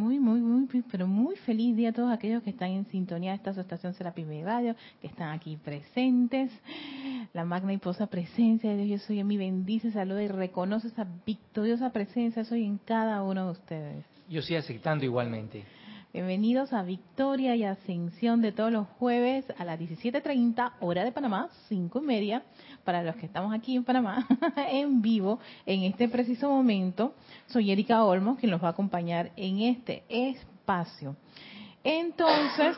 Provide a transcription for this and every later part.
Muy, muy, muy, pero muy feliz día a todos aquellos que están en sintonía de esta estación Serapis Radio, que están aquí presentes. La magna y posa presencia de Dios, yo soy en mi bendice, saluda y reconoce esa victoriosa presencia, soy en cada uno de ustedes. Yo estoy aceptando igualmente. Bienvenidos a Victoria y Ascensión de todos los jueves a las 17.30, hora de Panamá, 5 y media, para los que estamos aquí en Panamá, en vivo, en este preciso momento. Soy Erika Olmos, quien los va a acompañar en este espacio. Entonces,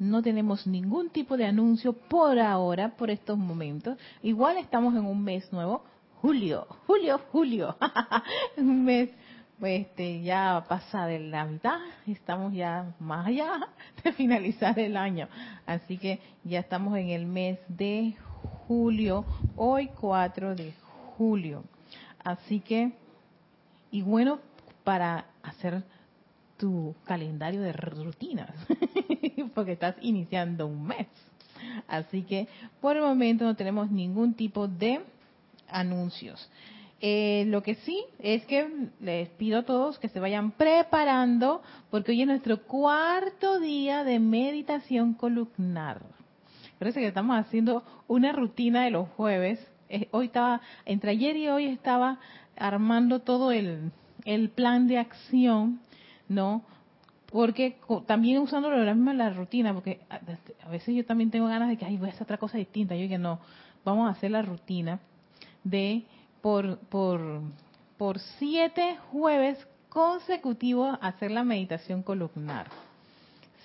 no tenemos ningún tipo de anuncio por ahora, por estos momentos. Igual estamos en un mes nuevo, julio, julio, julio, un mes este, ya pasa de la mitad, estamos ya más allá de finalizar el año. Así que ya estamos en el mes de julio, hoy 4 de julio. Así que, y bueno, para hacer tu calendario de rutinas, porque estás iniciando un mes. Así que por el momento no tenemos ningún tipo de anuncios. Eh, lo que sí es que les pido a todos que se vayan preparando porque hoy es nuestro cuarto día de meditación columnar. Parece que estamos haciendo una rutina de los jueves. Eh, hoy estaba, entre ayer y hoy estaba armando todo el, el plan de acción, ¿no? Porque también usando lo mismo la rutina, porque a, veces yo también tengo ganas de que, ay, voy a hacer otra cosa distinta. Yo que no, vamos a hacer la rutina de por, por, por siete jueves consecutivos hacer la meditación columnar.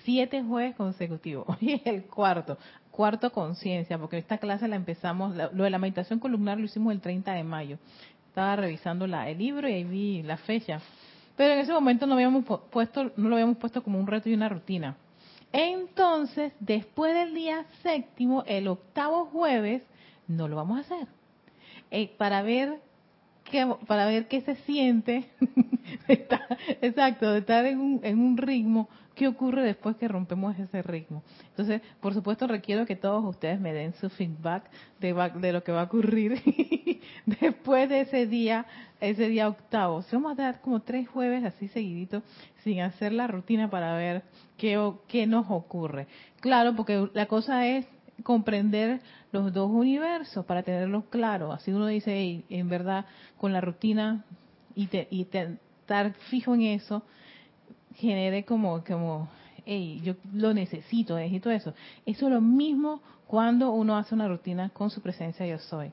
Siete jueves consecutivos. Hoy es el cuarto. Cuarto conciencia, porque esta clase la empezamos, lo de la meditación columnar lo hicimos el 30 de mayo. Estaba revisando la, el libro y ahí vi la fecha. Pero en ese momento no, habíamos puesto, no lo habíamos puesto como un reto y una rutina. Entonces, después del día séptimo, el octavo jueves, no lo vamos a hacer eh, para ver qué, para ver qué se siente, exacto, de estar en un, en un ritmo, qué ocurre después que rompemos ese ritmo. Entonces, por supuesto, requiero que todos ustedes me den su feedback de, de lo que va a ocurrir después de ese día, ese día octavo. Si vamos a dar como tres jueves así seguiditos sin hacer la rutina para ver qué, qué nos ocurre. Claro, porque la cosa es comprender los dos universos para tenerlos claro. Así uno dice, en verdad, con la rutina y, y estar fijo en eso, genere como, como hey, yo lo necesito, necesito eso. Eso es lo mismo cuando uno hace una rutina con su presencia yo soy.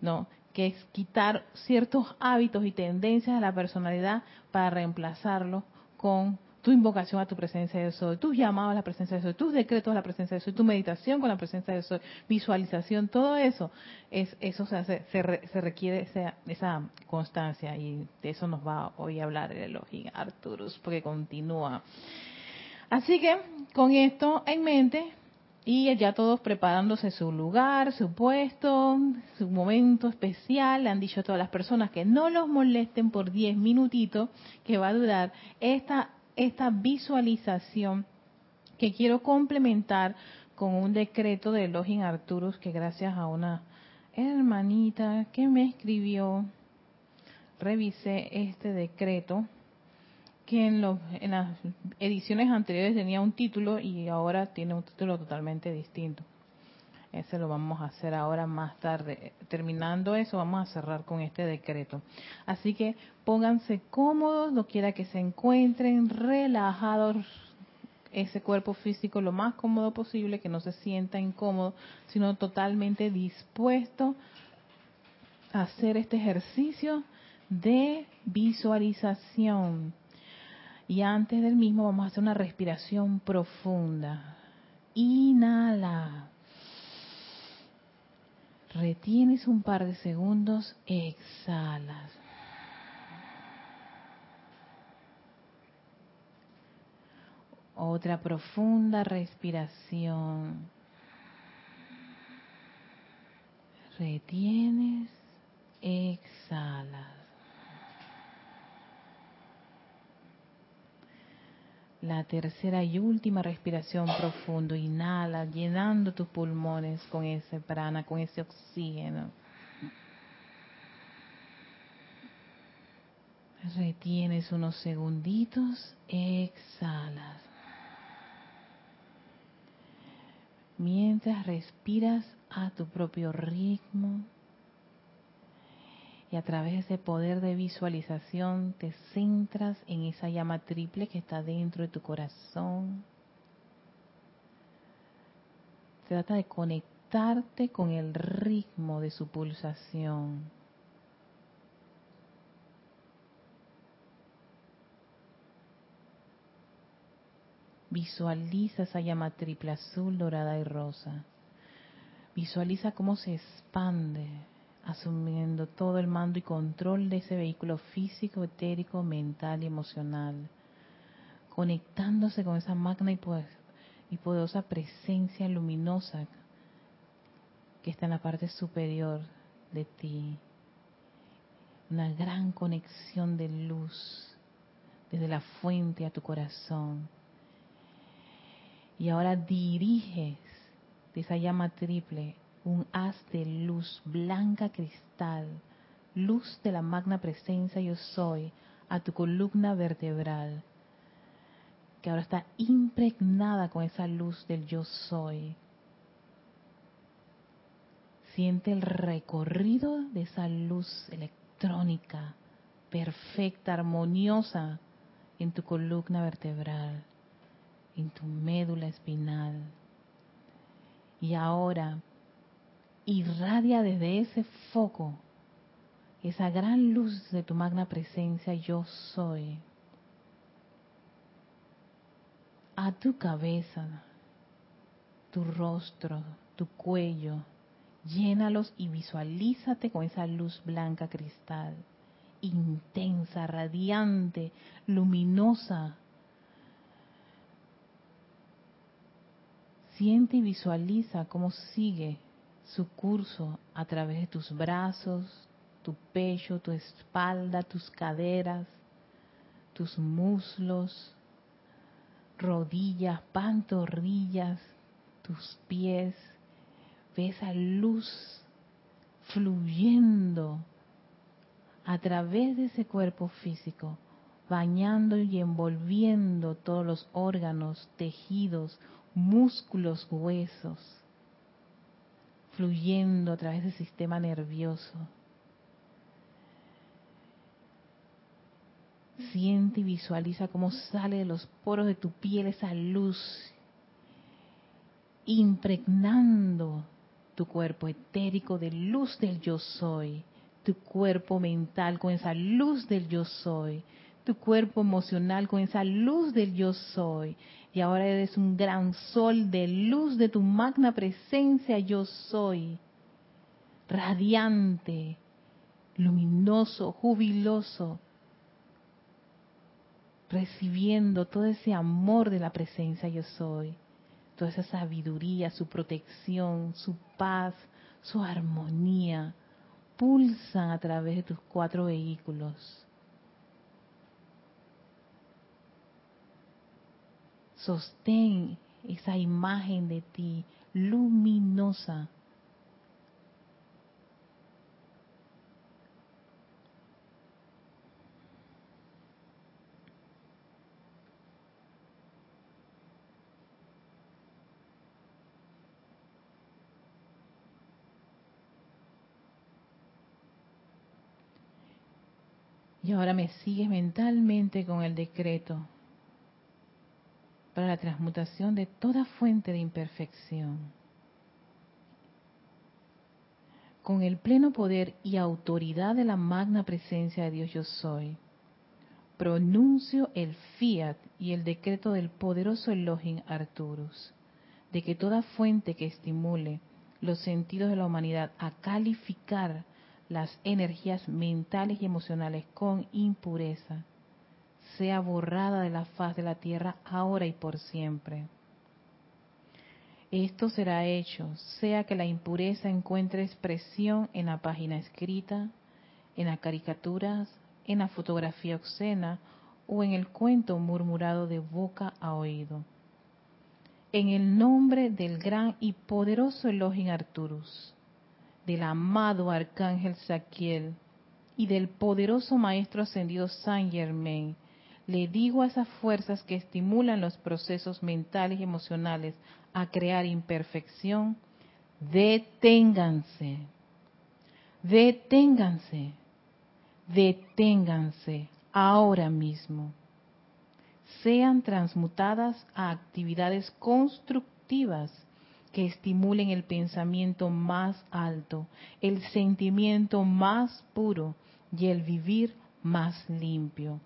¿No? Que es quitar ciertos hábitos y tendencias de la personalidad para reemplazarlo con tu invocación a tu presencia de soy, tus llamados a la presencia de soy, tus decretos a la presencia de soy, tu meditación con la presencia de soy, visualización, todo eso, es, eso se, hace, se, requiere esa, esa, constancia y de eso nos va hoy a hablar el Elohim Arturus, porque continúa. Así que con esto en mente y ya todos preparándose su lugar, su puesto, su momento especial, le han dicho a todas las personas que no los molesten por 10 minutitos que va a durar esta esta visualización que quiero complementar con un decreto de Elohim Arturus que gracias a una hermanita que me escribió, revisé este decreto que en, en las ediciones anteriores tenía un título y ahora tiene un título totalmente distinto. Ese lo vamos a hacer ahora más tarde. Terminando eso, vamos a cerrar con este decreto. Así que pónganse cómodos, no quiera que se encuentren relajados ese cuerpo físico lo más cómodo posible, que no se sienta incómodo, sino totalmente dispuesto a hacer este ejercicio de visualización. Y antes del mismo vamos a hacer una respiración profunda. Inhala. Retienes un par de segundos, exhalas. Otra profunda respiración. Retienes, exhalas. La tercera y última respiración profundo. Inhala, llenando tus pulmones con ese prana, con ese oxígeno. Retienes unos segunditos, exhalas. Mientras respiras a tu propio ritmo y a través de ese poder de visualización te centras en esa llama triple que está dentro de tu corazón. Trata de conectarte con el ritmo de su pulsación. Visualiza esa llama triple azul, dorada y rosa. Visualiza cómo se expande, asumiendo todo el mando y control de ese vehículo físico, etérico, mental y emocional, conectándose con esa magna y poderosa presencia luminosa que está en la parte superior de ti. Una gran conexión de luz desde la fuente a tu corazón y ahora diriges de esa llama triple un haz de luz blanca cristal, luz de la magna presencia yo soy, a tu columna vertebral, que ahora está impregnada con esa luz del yo soy. Siente el recorrido de esa luz electrónica, perfecta, armoniosa en tu columna vertebral en tu médula espinal. Y ahora irradia desde ese foco esa gran luz de tu magna presencia yo soy a tu cabeza, tu rostro, tu cuello. Llénalos y visualízate con esa luz blanca cristal, intensa, radiante, luminosa, Siente y visualiza cómo sigue su curso a través de tus brazos, tu pecho, tu espalda, tus caderas, tus muslos, rodillas, pantorrillas, tus pies. Ve esa luz fluyendo a través de ese cuerpo físico, bañando y envolviendo todos los órganos, tejidos, músculos, huesos, fluyendo a través del sistema nervioso. Siente y visualiza cómo sale de los poros de tu piel esa luz, impregnando tu cuerpo etérico de luz del yo soy, tu cuerpo mental con esa luz del yo soy, tu cuerpo emocional con esa luz del yo soy. Y ahora eres un gran sol de luz de tu magna presencia yo soy. Radiante, luminoso, jubiloso, recibiendo todo ese amor de la presencia yo soy, toda esa sabiduría, su protección, su paz, su armonía, pulsan a través de tus cuatro vehículos Sostén esa imagen de ti luminosa. Y ahora me sigues mentalmente con el decreto para la transmutación de toda fuente de imperfección. Con el pleno poder y autoridad de la magna presencia de Dios yo soy, pronuncio el fiat y el decreto del poderoso Elohim Arturus, de que toda fuente que estimule los sentidos de la humanidad a calificar las energías mentales y emocionales con impureza, sea borrada de la faz de la tierra ahora y por siempre. Esto será hecho, sea que la impureza encuentre expresión en la página escrita, en las caricaturas, en la fotografía obscena o en el cuento murmurado de boca a oído. En el nombre del gran y poderoso Elohim Arturus, del amado Arcángel Saquiel y del poderoso Maestro Ascendido Saint Germain. Le digo a esas fuerzas que estimulan los procesos mentales y emocionales a crear imperfección, deténganse, deténganse, deténganse ahora mismo. Sean transmutadas a actividades constructivas que estimulen el pensamiento más alto, el sentimiento más puro y el vivir más limpio.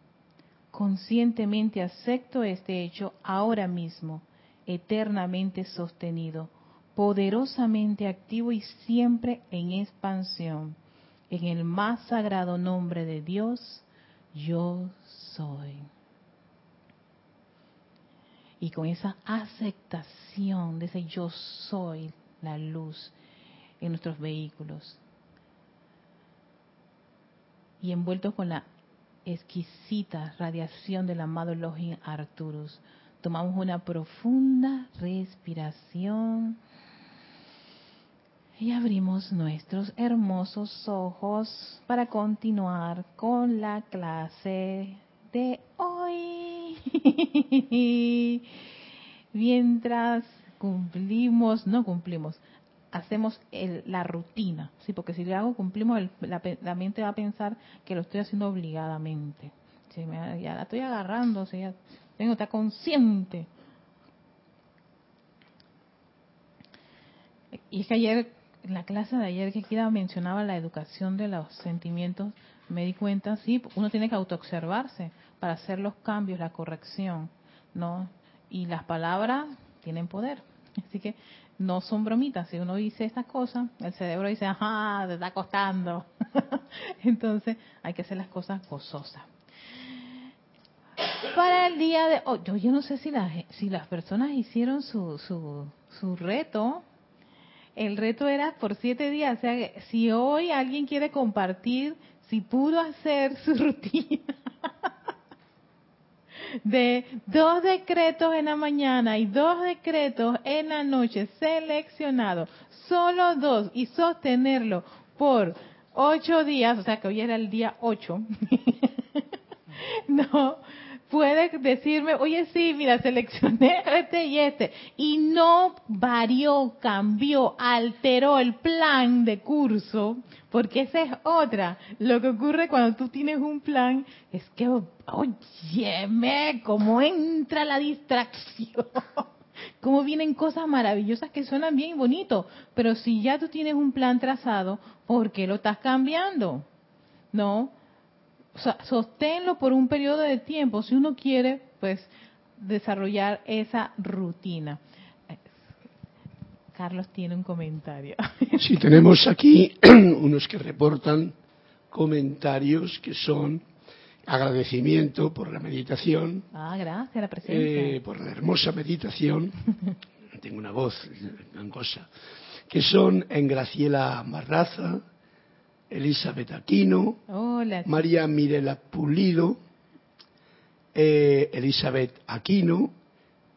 Conscientemente acepto este hecho ahora mismo, eternamente sostenido, poderosamente activo y siempre en expansión. En el más sagrado nombre de Dios, yo soy. Y con esa aceptación de ese yo soy, la luz en nuestros vehículos, y envueltos con la exquisita radiación del amado Login Arturus, tomamos una profunda respiración y abrimos nuestros hermosos ojos para continuar con la clase de hoy. Mientras cumplimos, no cumplimos, hacemos la rutina, sí, porque si le hago cumplimos, la, mente va a pensar que lo estoy haciendo obligadamente. ya la estoy agarrando, ya tengo que estar consciente. Y es que ayer, en la clase de ayer que Kira mencionaba la educación de los sentimientos, me di cuenta, sí, uno tiene que autoobservarse para hacer los cambios, la corrección, ¿no? Y las palabras tienen poder. Así que no son bromitas. Si uno dice estas cosas, el cerebro dice, ajá, te está costando. Entonces hay que hacer las cosas gozosas. Para el día de hoy, yo, yo no sé si, las si las personas hicieron su, su, su reto. El reto era por siete días. O sea, si hoy alguien quiere compartir si pudo hacer su rutina de dos decretos en la mañana y dos decretos en la noche seleccionados, solo dos, y sostenerlo por ocho días, o sea que hoy era el día ocho, no, puede decirme, oye, sí, mira, seleccioné este y este, y no varió, cambió, alteró el plan de curso, porque esa es otra. Lo que ocurre cuando tú tienes un plan es que, óyeme, cómo entra la distracción. Cómo vienen cosas maravillosas que suenan bien bonito, pero si ya tú tienes un plan trazado, ¿por qué lo estás cambiando? ¿No? O sea, sosténlo por un periodo de tiempo si uno quiere, pues, desarrollar esa rutina. Carlos tiene un comentario. Sí, tenemos aquí unos que reportan comentarios que son agradecimiento por la meditación. Ah, gracias, la presencia. Eh, por la hermosa meditación. Tengo una voz cosa Que son en Graciela Marraza, Elizabeth Aquino, María Mirela Pulido, eh, Elizabeth Aquino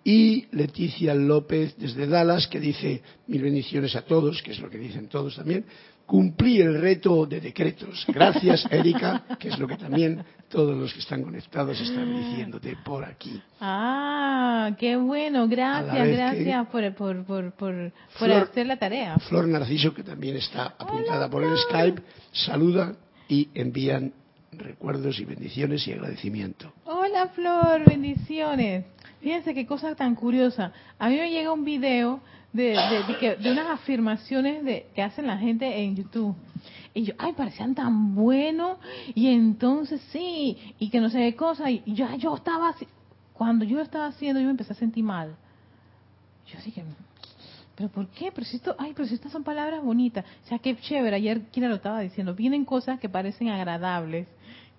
y Leticia López desde Dallas que dice mil bendiciones a todos, que es lo que dicen todos también, cumplí el reto de decretos. Gracias, Erika, que es lo que también todos los que están conectados están diciéndote por aquí. Ah, qué bueno, gracias, gracias por, por, por, por, hacer la tarea. Flor Narciso, que también está apuntada por el Skype, saluda y envían recuerdos y bendiciones y agradecimiento. Hola Flor, bendiciones. Fíjense qué cosa tan curiosa. A mí me llega un video de, de, unas afirmaciones de, que hacen la gente en YouTube. Y yo, ay, parecían tan buenos. Y entonces sí, y que no sé qué cosa. Y yo, yo estaba, cuando yo lo estaba haciendo, yo me empecé a sentir mal. Yo dije, pero ¿por qué? Pero si esto, ay, pero si estas son palabras bonitas. O sea, qué chévere. Ayer, ¿quién lo estaba diciendo? Vienen cosas que parecen agradables,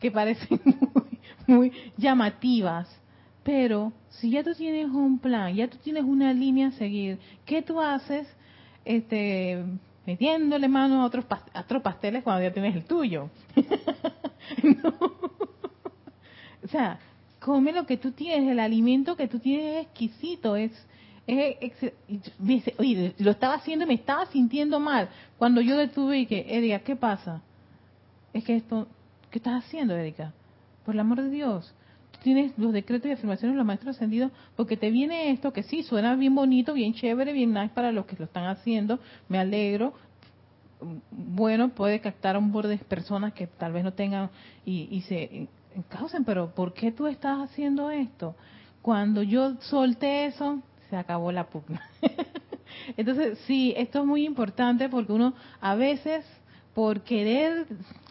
que parecen muy, muy llamativas pero si ya tú tienes un plan, ya tú tienes una línea a seguir, ¿qué tú haces este, metiéndole mano a otros, a otros pasteles cuando ya tienes el tuyo? O sea, come lo que tú tienes, el alimento que tú tienes es exquisito, es, oye, lo estaba haciendo y me estaba sintiendo mal. Cuando yo detuve y que, Edia, ¿qué pasa? Es que esto ¿Qué estás haciendo, Erika? Por el amor de Dios. Tienes los decretos y afirmaciones los maestros ascendidos porque te viene esto que sí, suena bien bonito, bien chévere, bien nice para los que lo están haciendo. Me alegro. Bueno, puede captar a un borde de personas que tal vez no tengan y, y se causen, pero ¿por qué tú estás haciendo esto? Cuando yo solté eso, se acabó la pugna. Entonces, sí, esto es muy importante porque uno a veces por querer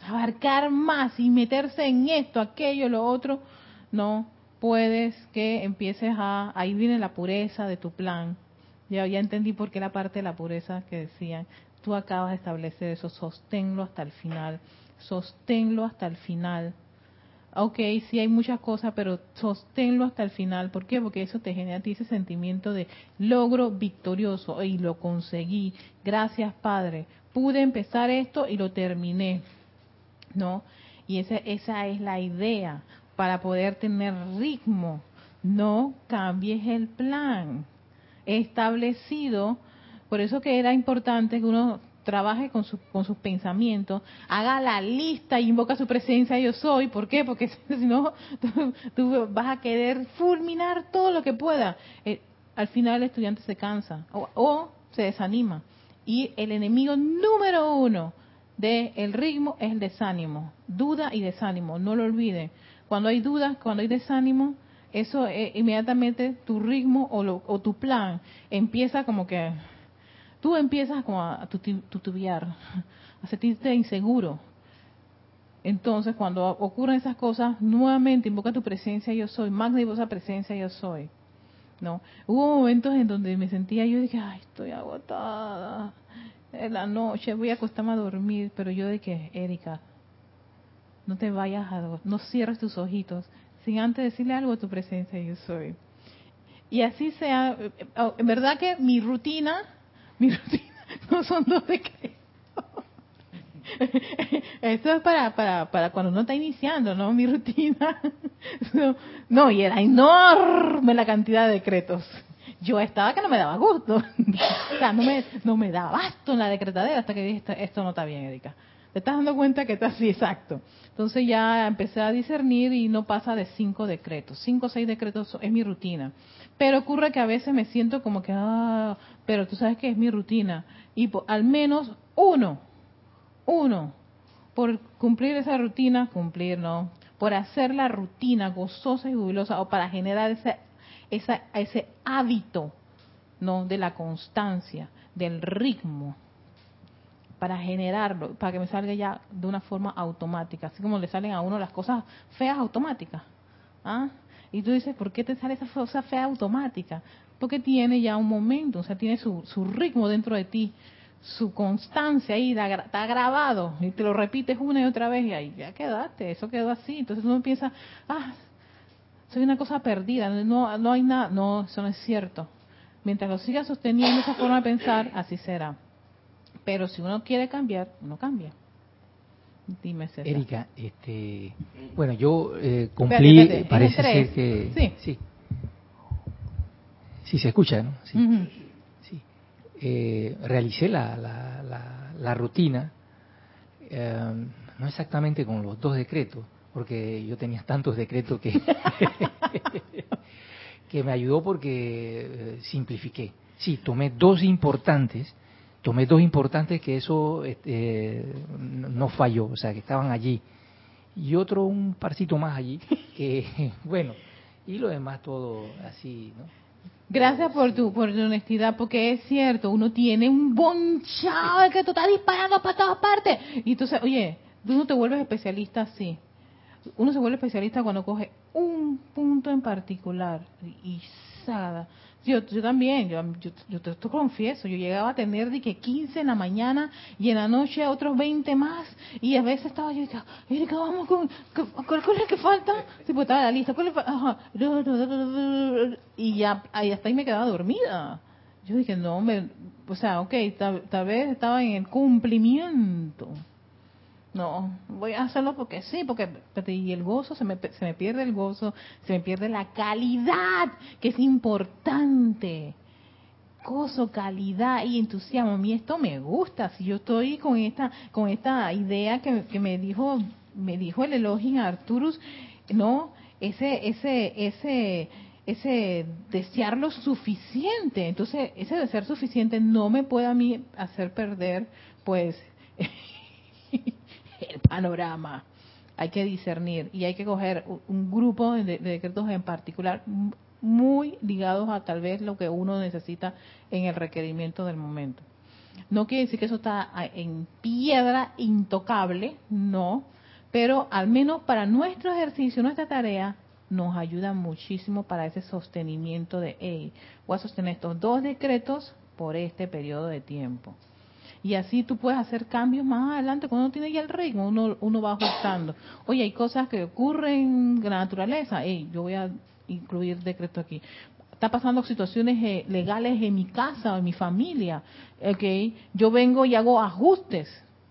abarcar más y meterse en esto, aquello, lo otro, no puedes que empieces a, ahí viene la pureza de tu plan. Ya, ya entendí por qué la parte de la pureza que decían, tú acabas de establecer eso, sosténlo hasta el final, sosténlo hasta el final ok, sí hay muchas cosas, pero sosténlo hasta el final. ¿Por qué? Porque eso te genera a ti ese sentimiento de logro victorioso y lo conseguí. Gracias, Padre. Pude empezar esto y lo terminé. ¿No? Y esa, esa es la idea para poder tener ritmo. No cambies el plan establecido. Por eso que era importante que uno trabaje con, con sus pensamientos, haga la lista y invoca su presencia yo soy. ¿Por qué? Porque si no, tú, vas a querer fulminar todo lo que pueda. Eh, al final el estudiante se cansa o, se desanima. Y el enemigo número uno del ritmo es el desánimo. Duda y desánimo, no lo olviden. Cuando hay dudas, cuando hay desánimo, eso eh, inmediatamente tu ritmo o, o tu plan empieza como que tú empiezas como a tutubiar, a sentirte inseguro. Entonces, cuando ocurren esas cosas, nuevamente invoca tu presencia, yo soy, magnífica presencia, yo soy. ¿No? Hubo momentos en donde me sentía, yo dije, ay, estoy agotada, en la noche voy a acostarme a dormir, pero yo dije, Erika, no te vayas a, no cierres tus ojitos, sin antes decirle algo a tu presencia, yo soy. Y así sea, en verdad que mi rutina mi rutina no son dos decretos. Esto es para, para, para cuando uno está iniciando, ¿no? Mi rutina. No, y era enorme la cantidad de decretos. Yo estaba que no me daba gusto. O sea, no me, no me daba basto en la decretadera hasta que dije, esto no está bien, Erika. Te estás dando cuenta que está así, exacto. Entonces ya empecé a discernir y no pasa de cinco decretos. Cinco o seis decretos es mi rutina. Pero ocurre que a veces me siento como que, ah, pero tú sabes que es mi rutina. Y al menos uno, uno, por cumplir esa rutina, cumplir, ¿no? Por hacer la rutina gozosa y jubilosa o para generar ese, esa, ese hábito, ¿no? De la constancia, del ritmo, para generarlo, para que me salga ya de una forma automática, así como le salen a uno las cosas feas automáticas. ¿Ah? Y tú dices, ¿por qué te sale esa cosa fea automática? Porque tiene ya un momento, o sea, tiene su, su ritmo dentro de ti, su constancia ahí, está grabado, y te lo repites una y otra vez, y ahí ya quedaste, eso quedó así. Entonces uno piensa, ah, soy una cosa perdida, no, no hay nada. No, eso no es cierto. Mientras lo sigas sosteniendo esa forma de pensar, así será. Pero si uno quiere cambiar, uno cambia. Dime, César. Erika, este, bueno, yo eh, cumplí, parece ser que... Sí. sí. Sí, se escucha, ¿no? Sí. sí. Eh, realicé la, la, la, rutina, eh, no exactamente con los dos decretos, porque yo tenía tantos decretos que, que me ayudó porque simplifiqué. Sí, tomé dos importantes tomé dos importantes que eso este, no falló, o sea, que estaban allí. Y otro un parcito más allí, que bueno, y lo demás todo así, ¿no? Gracias por tu, por tu honestidad, porque es cierto, uno tiene un bonchado que tú estás disparando para todas partes. Y entonces, oye, tú no te vuelves especialista así. Uno se vuelve especialista cuando coge un punto en particular y sada yo, yo también, yo, yo, te, confieso, yo llegaba a tener de que 15 en la mañana y en la noche otros 20 más y a veces estaba yo, Erika, vamos con, ¿cuál, es el que falta? Sí, pues estaba la lista, ¿cuál es Ajá. Y ya, ahí hasta ahí me quedaba dormida. Yo dije, no, me, o sea, ok, tal vez estaba en el cumplimiento. No, voy a hacerlo porque sí, porque y el gozo, se me, se me pierde el gozo, se me pierde la calidad, que es importante. Gozo, calidad y entusiasmo. A mí esto me gusta. Si yo estoy con esta, con esta idea que, me dijo me dijo el Elohim Arturus, no, ese, ese, ese, ese desear lo suficiente. Entonces, ese desear suficiente no me puede a mí hacer perder, pues, el panorama. Hay que discernir y hay que coger un grupo de, decretos en particular muy ligados a tal vez lo que uno necesita en el requerimiento del momento. No quiere decir que eso está en piedra intocable, no, pero al menos para nuestro ejercicio, nuestra tarea, nos ayuda muchísimo para ese sostenimiento de, hey, voy a sostener estos dos decretos por este periodo de tiempo. Y así tú puedes hacer cambios más adelante cuando uno tiene ya el ritmo, uno, uno va ajustando. Oye, hay cosas que ocurren en la naturaleza, hey, yo voy a incluir decreto aquí. Está pasando situaciones eh, legales en mi casa o en mi familia, okay. Yo vengo y hago ajustes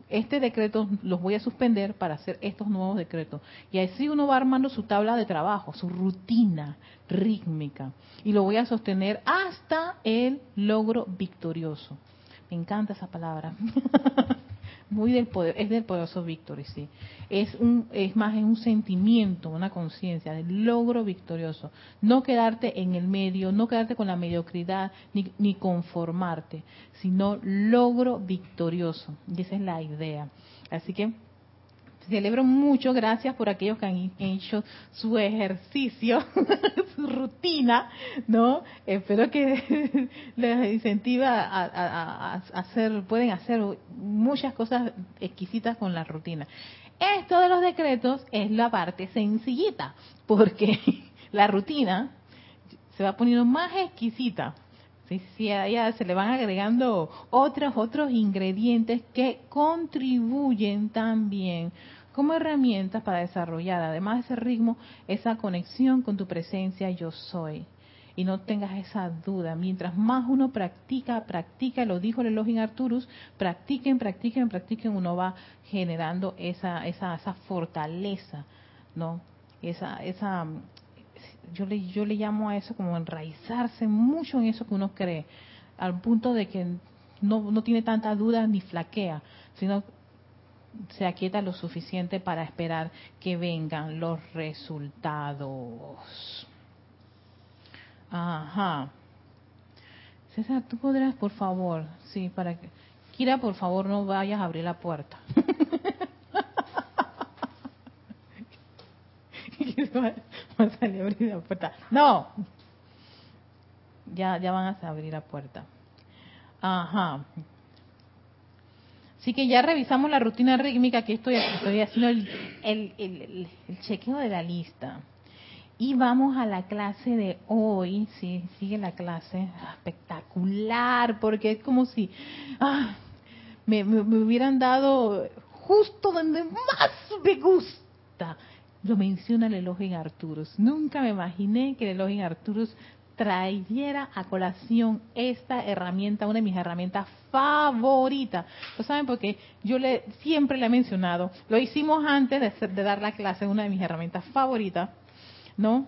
este decreto los voy a suspender para hacer estos nuevos decretos. Y así uno va armando su tabla de trabajo, su rutina rítmica. Y lo voy a sostener hasta el logro victorioso. Encanta esa palabra. muy del poder, es del poderoso Victory, sí. Es un, es más, es un sentimiento, una conciencia del logro victorioso. No quedarte en el medio, no quedarte con la mediocridad, ni, ni conformarte, sino logro victorioso. Y esa es la idea. Así que celebro mucho, gracias por aquellos que han hecho su ejercicio, su rutina, ¿no? Espero que les incentiva a, hacer, pueden hacer muchas cosas exquisitas con la rutina. Esto de los decretos es la parte sencillita, porque la rutina se va poniendo más exquisita. Sí, sí, a se le van agregando otros otros ingredientes que contribuyen también como herramientas para desarrollar, además de ese ritmo, esa conexión con tu presencia yo soy. Y no tengas esa duda. Mientras más uno practica, practica, lo dijo el Elohim Arturus, practiquen, practiquen, practiquen, uno va generando esa, esa, esa fortaleza, ¿no? Esa, esa, yo le, yo le llamo a eso como enraizarse mucho en eso que uno cree, al punto de que no, no tiene tanta duda ni flaquea, sino se aquieta lo suficiente para esperar que vengan los resultados. Ajá. César, tú podrás, por favor, sí, para que... Kira, por favor, no vayas a abrir la puerta. a salir a abrir la puerta. No. Ya, ya van a abrir la puerta. Ajá. Así que ya revisamos la rutina rítmica, que estoy, haciendo el, chequeo de la lista. Y vamos a la clase de hoy, sí, sigue la clase, espectacular, porque es como si ah, me, hubieran dado justo donde más me gusta. Lo menciona el Elohim Arturus. Nunca me imaginé que el Elohim Arturus trayera a colación esta herramienta, una de mis herramientas favoritas. ¿Lo saben? Porque yo le, siempre le he mencionado, lo hicimos antes de, de dar la clase, una de mis herramientas favoritas, ¿no?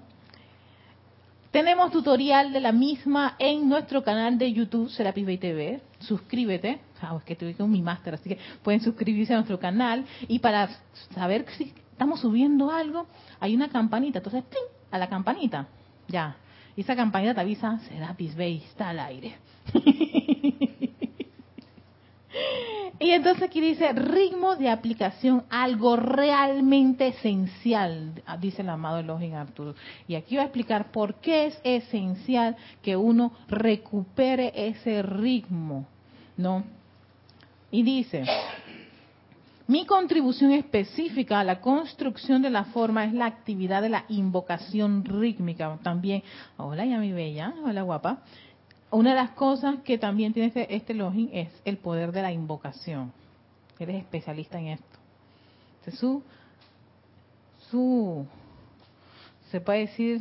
Tenemos tutorial de la misma en nuestro canal de YouTube, Serapis Bay TV. Suscríbete. sabes que tuve mi máster, así que pueden suscribirse a nuestro canal. Y para saber si estamos subiendo algo, hay una campanita. Entonces, a la campanita. Ya, y esa campaña te avisa, Serapis Bay está al aire. y entonces aquí dice, ritmo de aplicación, algo realmente esencial, dice el amado Elohim Arturo. Y aquí va a explicar por qué es esencial que uno recupere ese ritmo, ¿no? Y dice, mi contribución específica a la construcción de la forma es la actividad de la invocación rítmica. También, hola ya mi bella, hola guapa. Una de las cosas que también tiene este, este login es el poder de la invocación. Eres especialista en esto. su, su, se puede decir,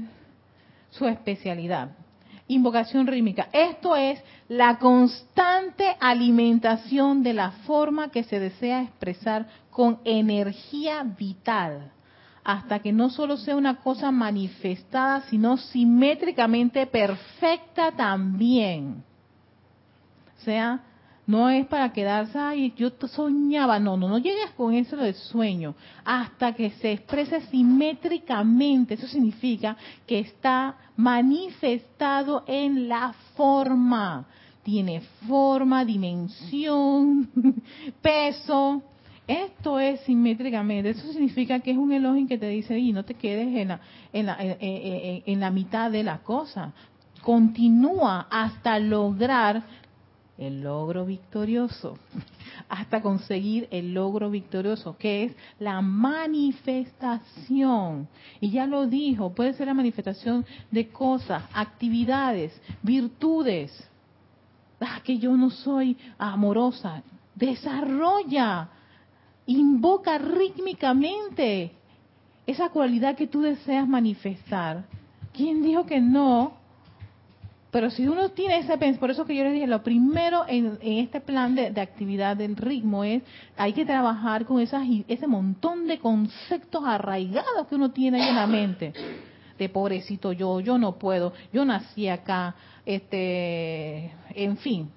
su especialidad. Invocación rítmica. Esto es la constante alimentación de la forma que se desea expresar con energía vital, hasta que no solo sea una cosa manifestada, sino simétricamente perfecta también. O sea, No es para quedarse, ay, yo soñaba. No, no, no llegues con eso de sueño. Hasta que se exprese simétricamente. Eso significa que está manifestado en la forma. Tiene forma, dimensión, peso. Esto es simétricamente. Eso significa que es un elogio que te dice, y no te quedes en la, en la, en la mitad de la cosa. Continúa hasta lograr el logro victorioso, hasta conseguir el logro victorioso, que es la manifestación. Y ya lo dijo, puede ser la manifestación de cosas, actividades, virtudes. Ah, que yo no soy amorosa. Desarrolla, invoca rítmicamente esa cualidad que tú deseas manifestar. ¿Quién dijo que no? Pero si uno tiene ese pensamiento, por eso que yo les dije, lo primero en, este plan de, actividad del ritmo es, hay que trabajar con esas, ese montón de conceptos arraigados que uno tiene ahí en la mente. De pobrecito yo, yo no puedo, yo nací acá, este, en fin.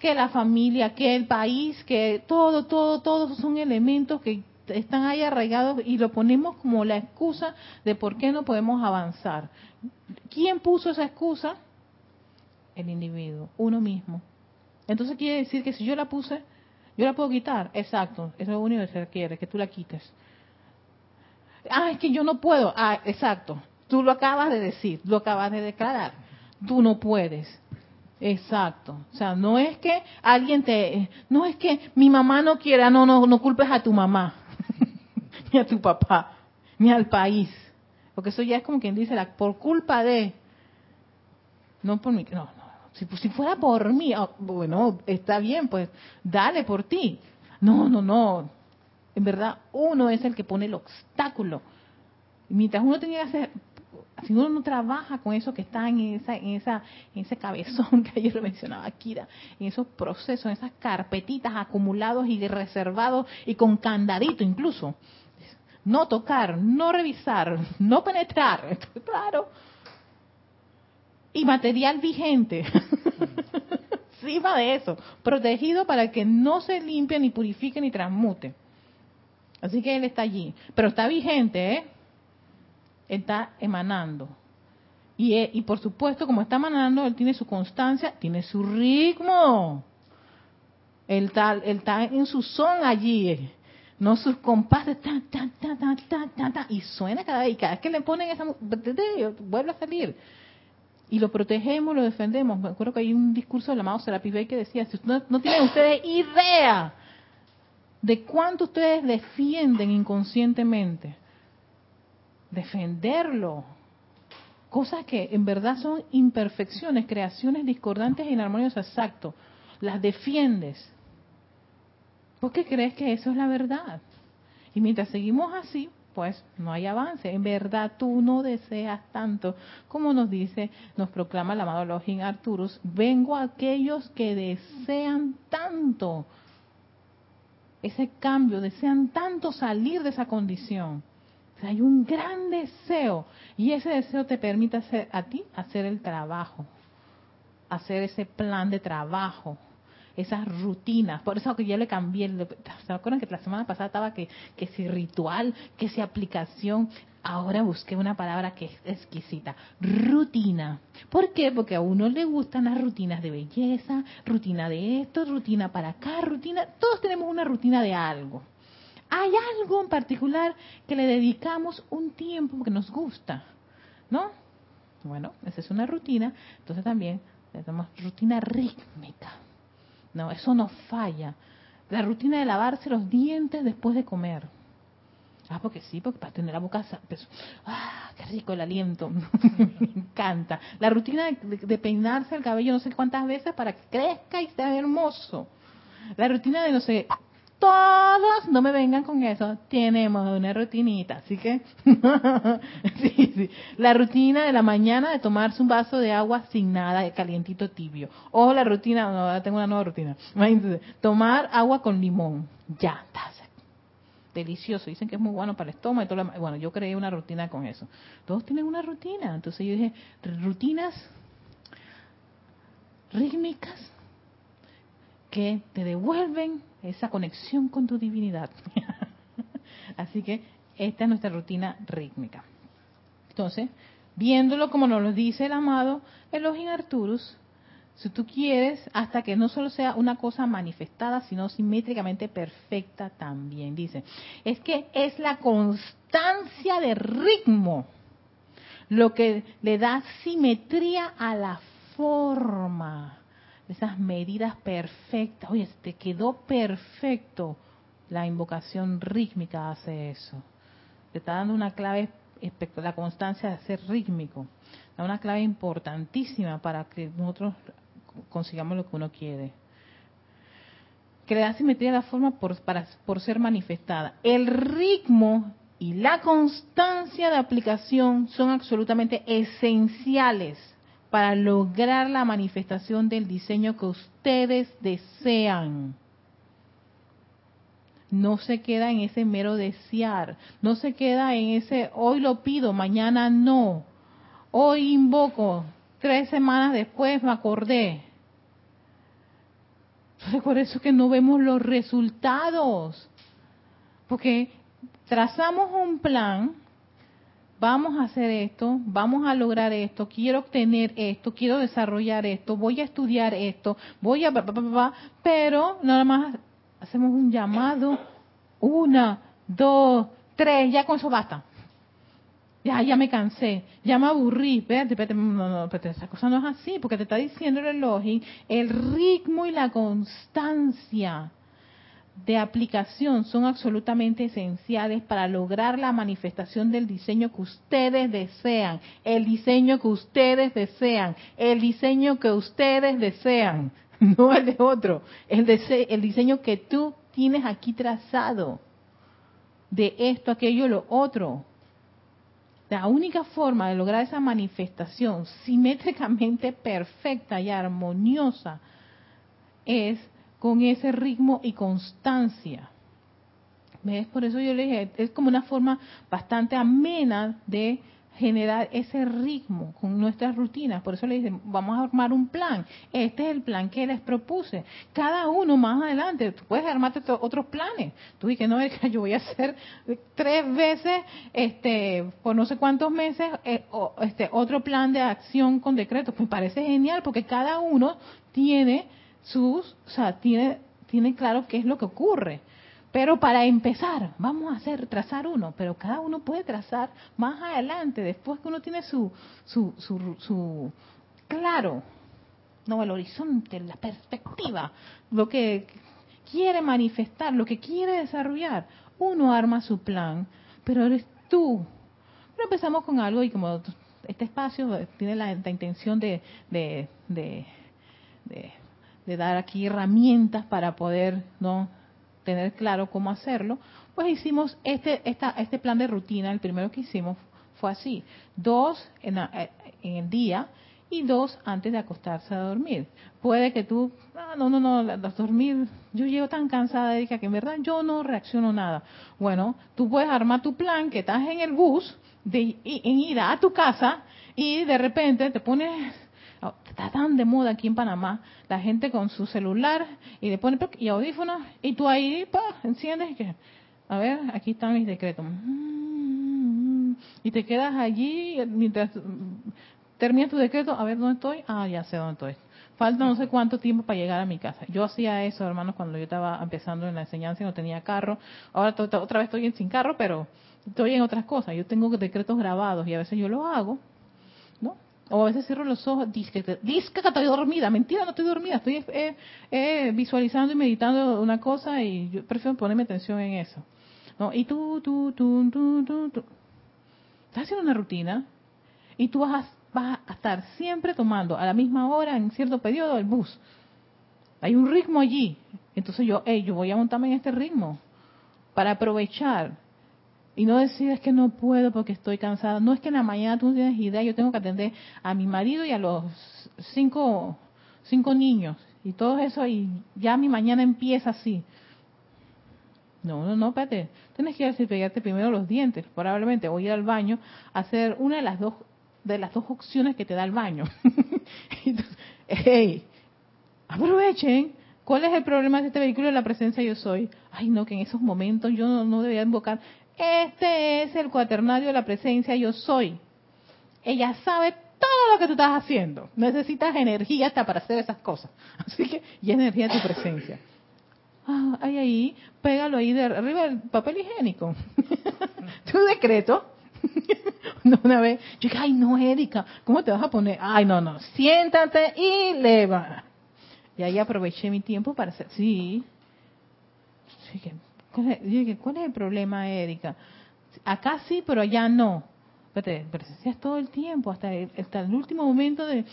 Que la familia, que el país, que todo, todo, todos son elementos que están ahí arraigados y lo ponemos como la excusa de por qué no podemos avanzar. ¿Quién puso esa excusa? El individuo, uno mismo. Entonces quiere decir que si yo la puse, yo la puedo quitar. Exacto, eso es lo único que se requiere, que tú la quites. Ah, es que yo no puedo. Ah, exacto. Tú lo acabas de decir, lo acabas de declarar. Tú no puedes. Exacto. O sea, no es que alguien te, no es que mi mamá no quiera, no, no, no culpes a tu mamá, ni a tu papá, ni al país. Porque eso ya es como quien dice, la, por culpa de... No por mí, no, no. Si, si fuera por mí, ah, bueno, está bien, pues dale por ti. No, no, no. En verdad, uno es el que pone el obstáculo. mientras uno tenía que hacer, si uno no trabaja con eso que está en esa, en esa, en ese cabezón que ayer mencionaba Kira, en esos procesos, en esas carpetitas acumulados y reservados y con candadito incluso, no tocar, no revisar, no penetrar, claro. Y material vigente, encima de eso, protegido para que no se limpie, ni purifique, ni transmute. Así que él está allí, pero está vigente, ¿eh? Está emanando. Y, eh, y por supuesto, como está emanando, él tiene su constancia, tiene su ritmo. Él está, él está en su son allí. No sus compases, ta, ta, ta, y suena cada vez, y cada vez que le ponen esa vuelve a salir. Y lo protegemos, lo defendemos. Me acuerdo que hay un discurso del amado Serapis Bey que decía, si no, no tienen ustedes idea de cuánto ustedes defienden inconscientemente, defenderlo, cosas que en verdad son imperfecciones, creaciones discordantes e inarmoniosas, exacto, las defiendes ¿Por qué crees que eso es la verdad? Y mientras seguimos así, pues no hay avance. En verdad tú no deseas tanto, como nos dice, nos proclama el amado Login Arturus, vengo a aquellos que desean tanto ese cambio, desean tanto salir de esa condición. hay un gran deseo y ese deseo te permite hacer, a ti hacer el trabajo, hacer ese plan de trabajo, esas rutinas. Por eso que yo le cambié. ¿Se acuerdan que la semana pasada estaba que, que si ritual, que si aplicación? Ahora busqué una palabra que es exquisita. Rutina. ¿Por qué? Porque a uno le gustan las rutinas de belleza, rutina de esto, rutina para acá, rutina. Todos tenemos una rutina de algo. Hay algo en particular que le dedicamos un tiempo que nos gusta, ¿no? Bueno, esa es una rutina. Entonces también tenemos rutina rítmica. No, eso no falla. La rutina de lavarse los dientes después de comer. Ah, porque sí, porque para tener la boca... Pues, ah, qué rico el aliento. Me encanta. La rutina de, peinarse el cabello no sé cuántas veces para que crezca y sea hermoso. La rutina de no sé todos no me vengan con eso, tenemos una rutinita, así que sí, sí. la rutina de la mañana de tomarse un vaso de agua sin nada, de calientito tibio, o la rutina, no, tengo una nueva rutina, tomar agua con limón, ya, delicioso, dicen que es muy bueno para el estómago bueno, yo creé una rutina con eso, todos tienen una rutina, entonces yo dije, rutinas rítmicas que te devuelven esa conexión con tu divinidad. Así que esta es nuestra rutina rítmica. Entonces, viéndolo como nos lo dice el amado Elohim Arturus, si tú quieres, hasta que no solo sea una cosa manifestada, sino simétricamente perfecta también. Dice, es que es la constancia de ritmo lo que le da simetría a la forma. Esas medidas perfectas. Oye, te quedó perfecto. La invocación rítmica hace eso. Te está dando una clave, la constancia de ser rítmico. Da una clave importantísima para que nosotros consigamos lo que uno quiere. Que simetría a la forma por, por ser manifestada. El ritmo y la constancia de aplicación son absolutamente esenciales para lograr la manifestación del diseño que ustedes desean. No se queda en ese mero desear, no se queda en ese hoy lo pido, mañana no, hoy invoco, tres semanas después me acordé. Entonces por eso que no vemos los resultados, porque trazamos un plan, vamos a hacer esto, vamos a lograr esto, quiero obtener esto, quiero desarrollar esto, voy a estudiar esto, voy a... Pero nada más hacemos un llamado, una, dos, tres, ya con eso basta. Ya, ya me cansé, ya me aburrí, espérate, espérate, no, no, espérate, esa cosa no es así, porque te está diciendo el reloj, el ritmo y la constancia de aplicación son absolutamente esenciales para lograr la manifestación del diseño que ustedes desean, el diseño que ustedes desean, el diseño que ustedes desean, no el de otro, el, el diseño que tú tienes aquí trazado de esto, aquello, lo otro. La única forma de lograr esa manifestación simétricamente perfecta y armoniosa es con ese ritmo y constancia. ¿Ves? Por eso yo le dije, es como una forma bastante amena de generar ese ritmo con nuestras rutinas. Por eso le dije, vamos a armar un plan. Este es el plan que les propuse. Cada uno más adelante, tú puedes armarte otros planes. Tú dices, no, yo voy a hacer tres veces, este, por no sé cuántos meses, eh, este, otro plan de acción con decretos. Me parece genial porque cada uno tiene sus, o sea, tiene, tiene claro qué es lo que ocurre. Pero para empezar, vamos a hacer, trazar uno, pero cada uno puede trazar más adelante, después que uno tiene su, su, su, su claro, no el horizonte, la perspectiva, lo que quiere manifestar, lo que quiere desarrollar. Uno arma su plan, pero eres tú. Pero empezamos con algo y como este espacio tiene la, intención de, de, de de dar aquí herramientas para poder no tener claro cómo hacerlo, pues hicimos este, esta, este plan de rutina, el primero que hicimos fue así, dos en, eh, en el día y dos antes de acostarse a dormir. Puede que tú, ah, no, no, no, dormir, yo llego tan cansada de que en verdad yo no reacciono nada. Bueno, tú puedes armar tu plan que estás en el bus de, en ir a tu casa y de repente te pones está tan de moda aquí en Panamá, la gente con su celular y le pone y audífonos y tú ahí pa, enciendes a ver, aquí están mis decretos. Y te quedas allí mientras terminas tu decreto, a ver dónde estoy, ah, ya sé dónde estoy. Falta no sé cuánto tiempo para llegar a mi casa. Yo hacía eso, hermanos, cuando yo estaba empezando en la enseñanza y no tenía carro. Ahora otra vez estoy sin carro, pero estoy en otras cosas. Yo tengo decretos grabados y a veces yo lo hago o a veces cierro los ojos, disque, que estoy dormida. Mentira, no estoy dormida. Estoy eh, eh, visualizando y meditando una cosa y yo prefiero ponerme atención en eso. ¿no? Y tú, tú, tú, tú, tú, tú. Estás haciendo una rutina y tú vas a, vas a estar siempre tomando a la misma hora, en cierto periodo, el bus. Hay un ritmo allí. Entonces yo, hey, yo voy a montarme en este ritmo para aprovechar y no decides que no puedo porque estoy cansada. No es que en la mañana tú no tienes idea, yo tengo que atender a mi marido y a los cinco, cinco niños y todo eso y ya mi mañana empieza así. No, no, no, espérate. Tienes que ir a pegarte primero los dientes, probablemente. A ir al baño a hacer una de las dos de las dos opciones que te da el baño. hey, aprovechen ¿Cuál es el problema de este vehículo de la presencia yo soy? Ay, no, que en esos momentos yo no, no debería invocar. Este es el cuaternario de la presencia yo soy. Ella sabe todo lo que tú estás haciendo. Necesitas energía hasta para hacer esas cosas. Así que, y energía de tu presencia. Ah, ahí, ahí, pégalo ahí de arriba del papel higiénico. tu decreto. una vez, yo dije, ay, no, Erika, ¿cómo te vas a poner? Ay, no, no, siéntate y leva. Y ahí aproveché mi tiempo para hacer, sí. ¿Cuál es, dije, ¿cuál es el problema, Erika? Acá sí, pero allá no. Espérate, presencias todo el tiempo, hasta el, hasta el último momento de,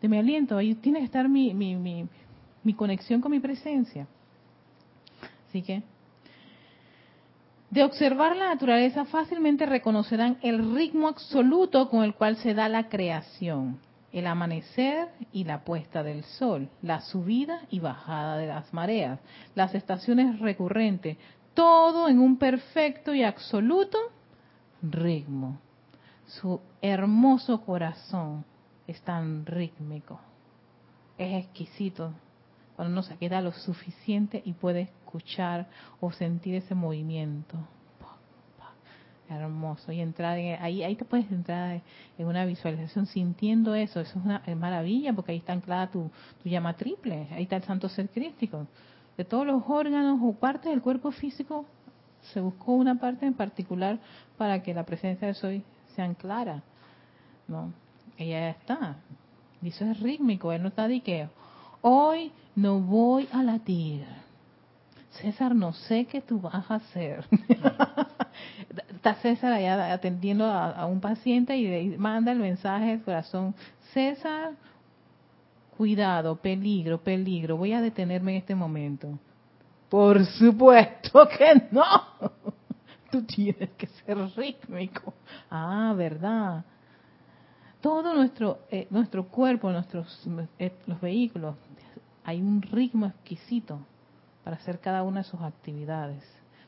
de, mi aliento. Ahí tiene que estar mi, mi, mi, mi conexión con mi presencia. Así que, de observar la naturaleza fácilmente reconocerán el ritmo absoluto con el cual se da la creación el amanecer y la puesta del sol, la subida y bajada de las mareas, las estaciones recurrentes, todo en un perfecto y absoluto ritmo. Su hermoso corazón es tan rítmico, es exquisito cuando uno se queda lo suficiente y puede escuchar o sentir ese movimiento hermoso. Y entrar ahí ahí te puedes entrar en una visualización sintiendo eso. Eso es una maravilla porque ahí está anclada tu, tu llama triple. Ahí está el santo ser crístico. De todos los órganos o partes del cuerpo físico se buscó una parte en particular para que la presencia de soy sea anclara no ella está. Y eso es rítmico. Él no está de que hoy no voy a latir. César no sé qué tú vas a hacer está César allá atendiendo a, un paciente y manda el mensaje del corazón, César, cuidado, peligro, peligro, voy a detenerme en este momento. Por supuesto que no. Tú tienes que ser rítmico. Ah, verdad. Todo nuestro eh, nuestro cuerpo, nuestros eh, los vehículos, hay un ritmo exquisito para hacer cada una de sus actividades,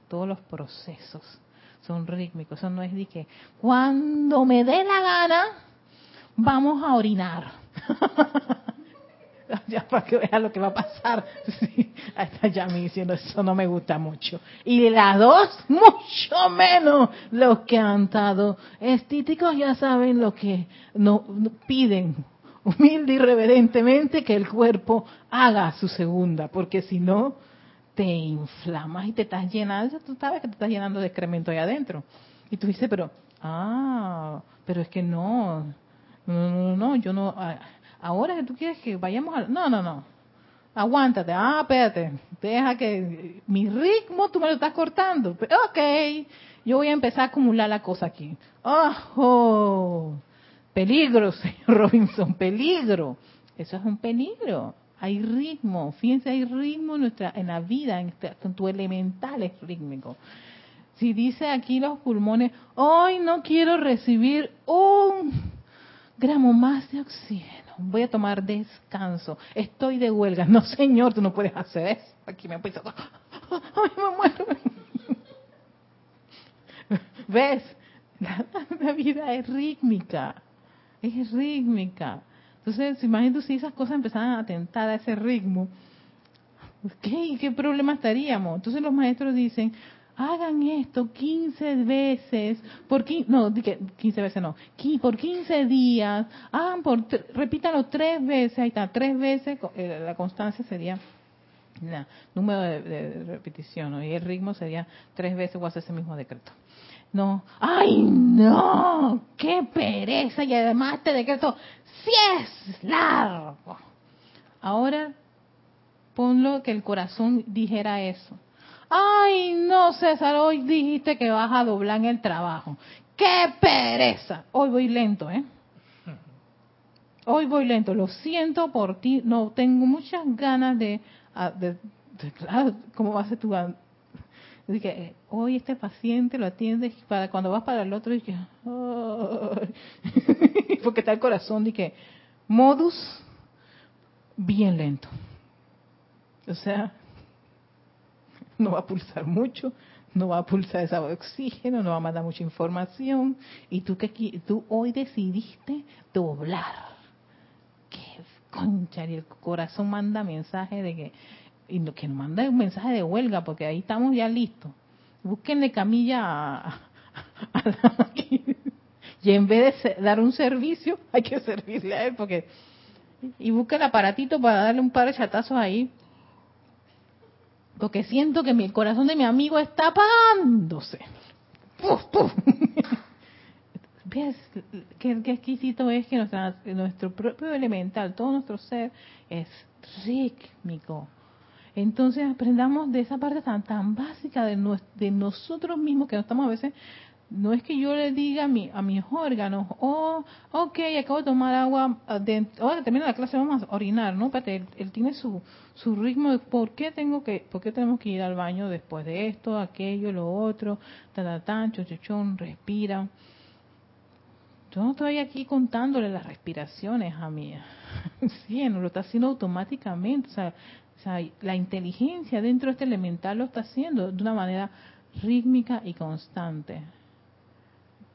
todos los procesos son rítmicos. Eso no es de que cuando me dé la gana, vamos a orinar. ya para que vea lo que va a pasar. Sí, está ya me diciendo, eso no me gusta mucho. Y las dos, mucho menos. Los que han estado estíticos ya saben lo que no, piden humilde y reverentemente que el cuerpo haga su segunda, porque si no, te inflamas y te estás llenando, tú sabes que te estás llenando de excremento ahí adentro. Y tú dices, pero, ah, pero es que no, no, no, no, yo no, ah, ahora que tú quieres que vayamos a, no, no, no, aguántate, ah, espérate, deja que mi ritmo tú me lo estás cortando. Ok, yo voy a empezar a acumular la cosa aquí. ¡Oh! Peligro, señor Robinson, peligro. Eso es un peligro hay ritmo, fíjense, hay ritmo en, nuestra, en la vida, en, este, tu elemental es rítmico. Si dice aquí los pulmones, hoy no quiero recibir un gramo más de oxígeno, voy a tomar descanso, estoy de huelga. No, señor, tú no puedes hacer eso. Aquí me empiezo, ay, me muero. ¿Ves? la vida es rítmica, es rítmica. Entonces, imagínate si esas cosas empezaran a atentar a ese ritmo, ¿qué, ¿qué problema estaríamos? Entonces los maestros dicen, hagan esto 15 veces, por no, 15 veces no, por 15 días, hagan por, repítalo tres veces, ahí está, tres veces, eh, la constancia sería el número de, repetición, y el ritmo sería tres veces o hacer ese mismo decreto. No, ay no, qué pereza y además este decreto sí es largo. Ahora ponlo que el corazón dijera eso. Ay no César, hoy dijiste que vas a doblar en el trabajo. Qué pereza. Hoy voy lento, ¿eh? Hoy voy lento, lo siento por ti, no tengo muchas ganas de, ah, de, claro, ¿cómo va a ser tu eh, hoy este paciente lo atiendes para cuando vas para el otro y que porque está el corazón que modus bien lento. O sea, no va a pulsar mucho, no va a pulsar esa oxígeno, no va a mandar mucha información y tú que tú hoy decidiste doblar. Qué concha, y el corazón manda mensaje de que y que nos mande un mensaje de huelga, porque ahí estamos ya listos. Búsquenle camilla a, y en vez de dar un servicio, hay que servirle a él, porque y busquen el aparatito para darle un par de chatazos ahí. Porque siento que mi, el corazón de mi amigo está apagándose. ¿Ves qué, exquisito es que nuestro propio elemental, todo nuestro ser es rítmico? Entonces aprendamos de esa parte tan, tan básica de, de nosotros mismos que no estamos a veces no es que yo le diga a, mi, a mis órganos, oh, ok, acabo de tomar agua, ah, de, ahora termina la clase, vamos a orinar, ¿no? Espérate, él, tiene su, su ritmo de por qué, tengo que, por qué tenemos que ir al baño después de esto, aquello, lo otro, ta, ta, tan, chochochón, respira. Yo no estoy aquí contándole las respiraciones a mí. sí, no lo está haciendo automáticamente. O sea, la inteligencia dentro de este elemental lo está haciendo de una manera rítmica y constante.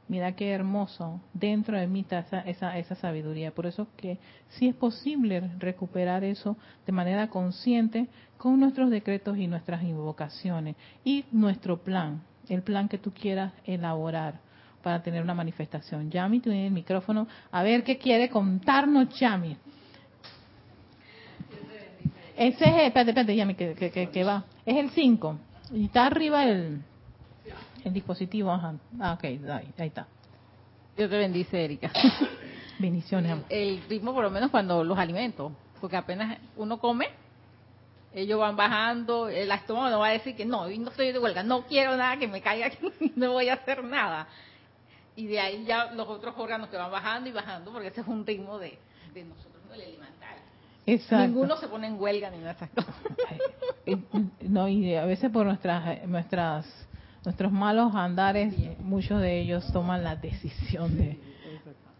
Mira qué hermoso. Dentro de mí está esa, esa, sabiduría. Por eso que sí es posible recuperar eso de manera consciente con nuestros decretos y nuestras invocaciones. Y nuestro plan, el plan que tú quieras elaborar para tener una manifestación. Yami, tú tienes el micrófono. A ver qué quiere contarnos Yami. Ese es, espérate, espérate, Yami, que, que, que, va. Es el 5. Y está arriba el el dispositivo, ajá. Ah, ok, ahí, está. Dios te bendice, Erika. Bendiciones. El, ritmo, por lo menos cuando los alimentos, porque apenas uno come, ellos van bajando, el estómago no va a decir que no, no estoy de huelga, no quiero nada que me caiga aquí, no voy a hacer nada. Y de ahí ya los otros órganos que van bajando y bajando, porque ese es un ritmo de, de nosotros, el alimental. Exacto. Ninguno se pone en huelga ni nada de esas cosas. No, y a veces por nuestras nuestras nuestros malos andares, muchos de ellos toman la decisión de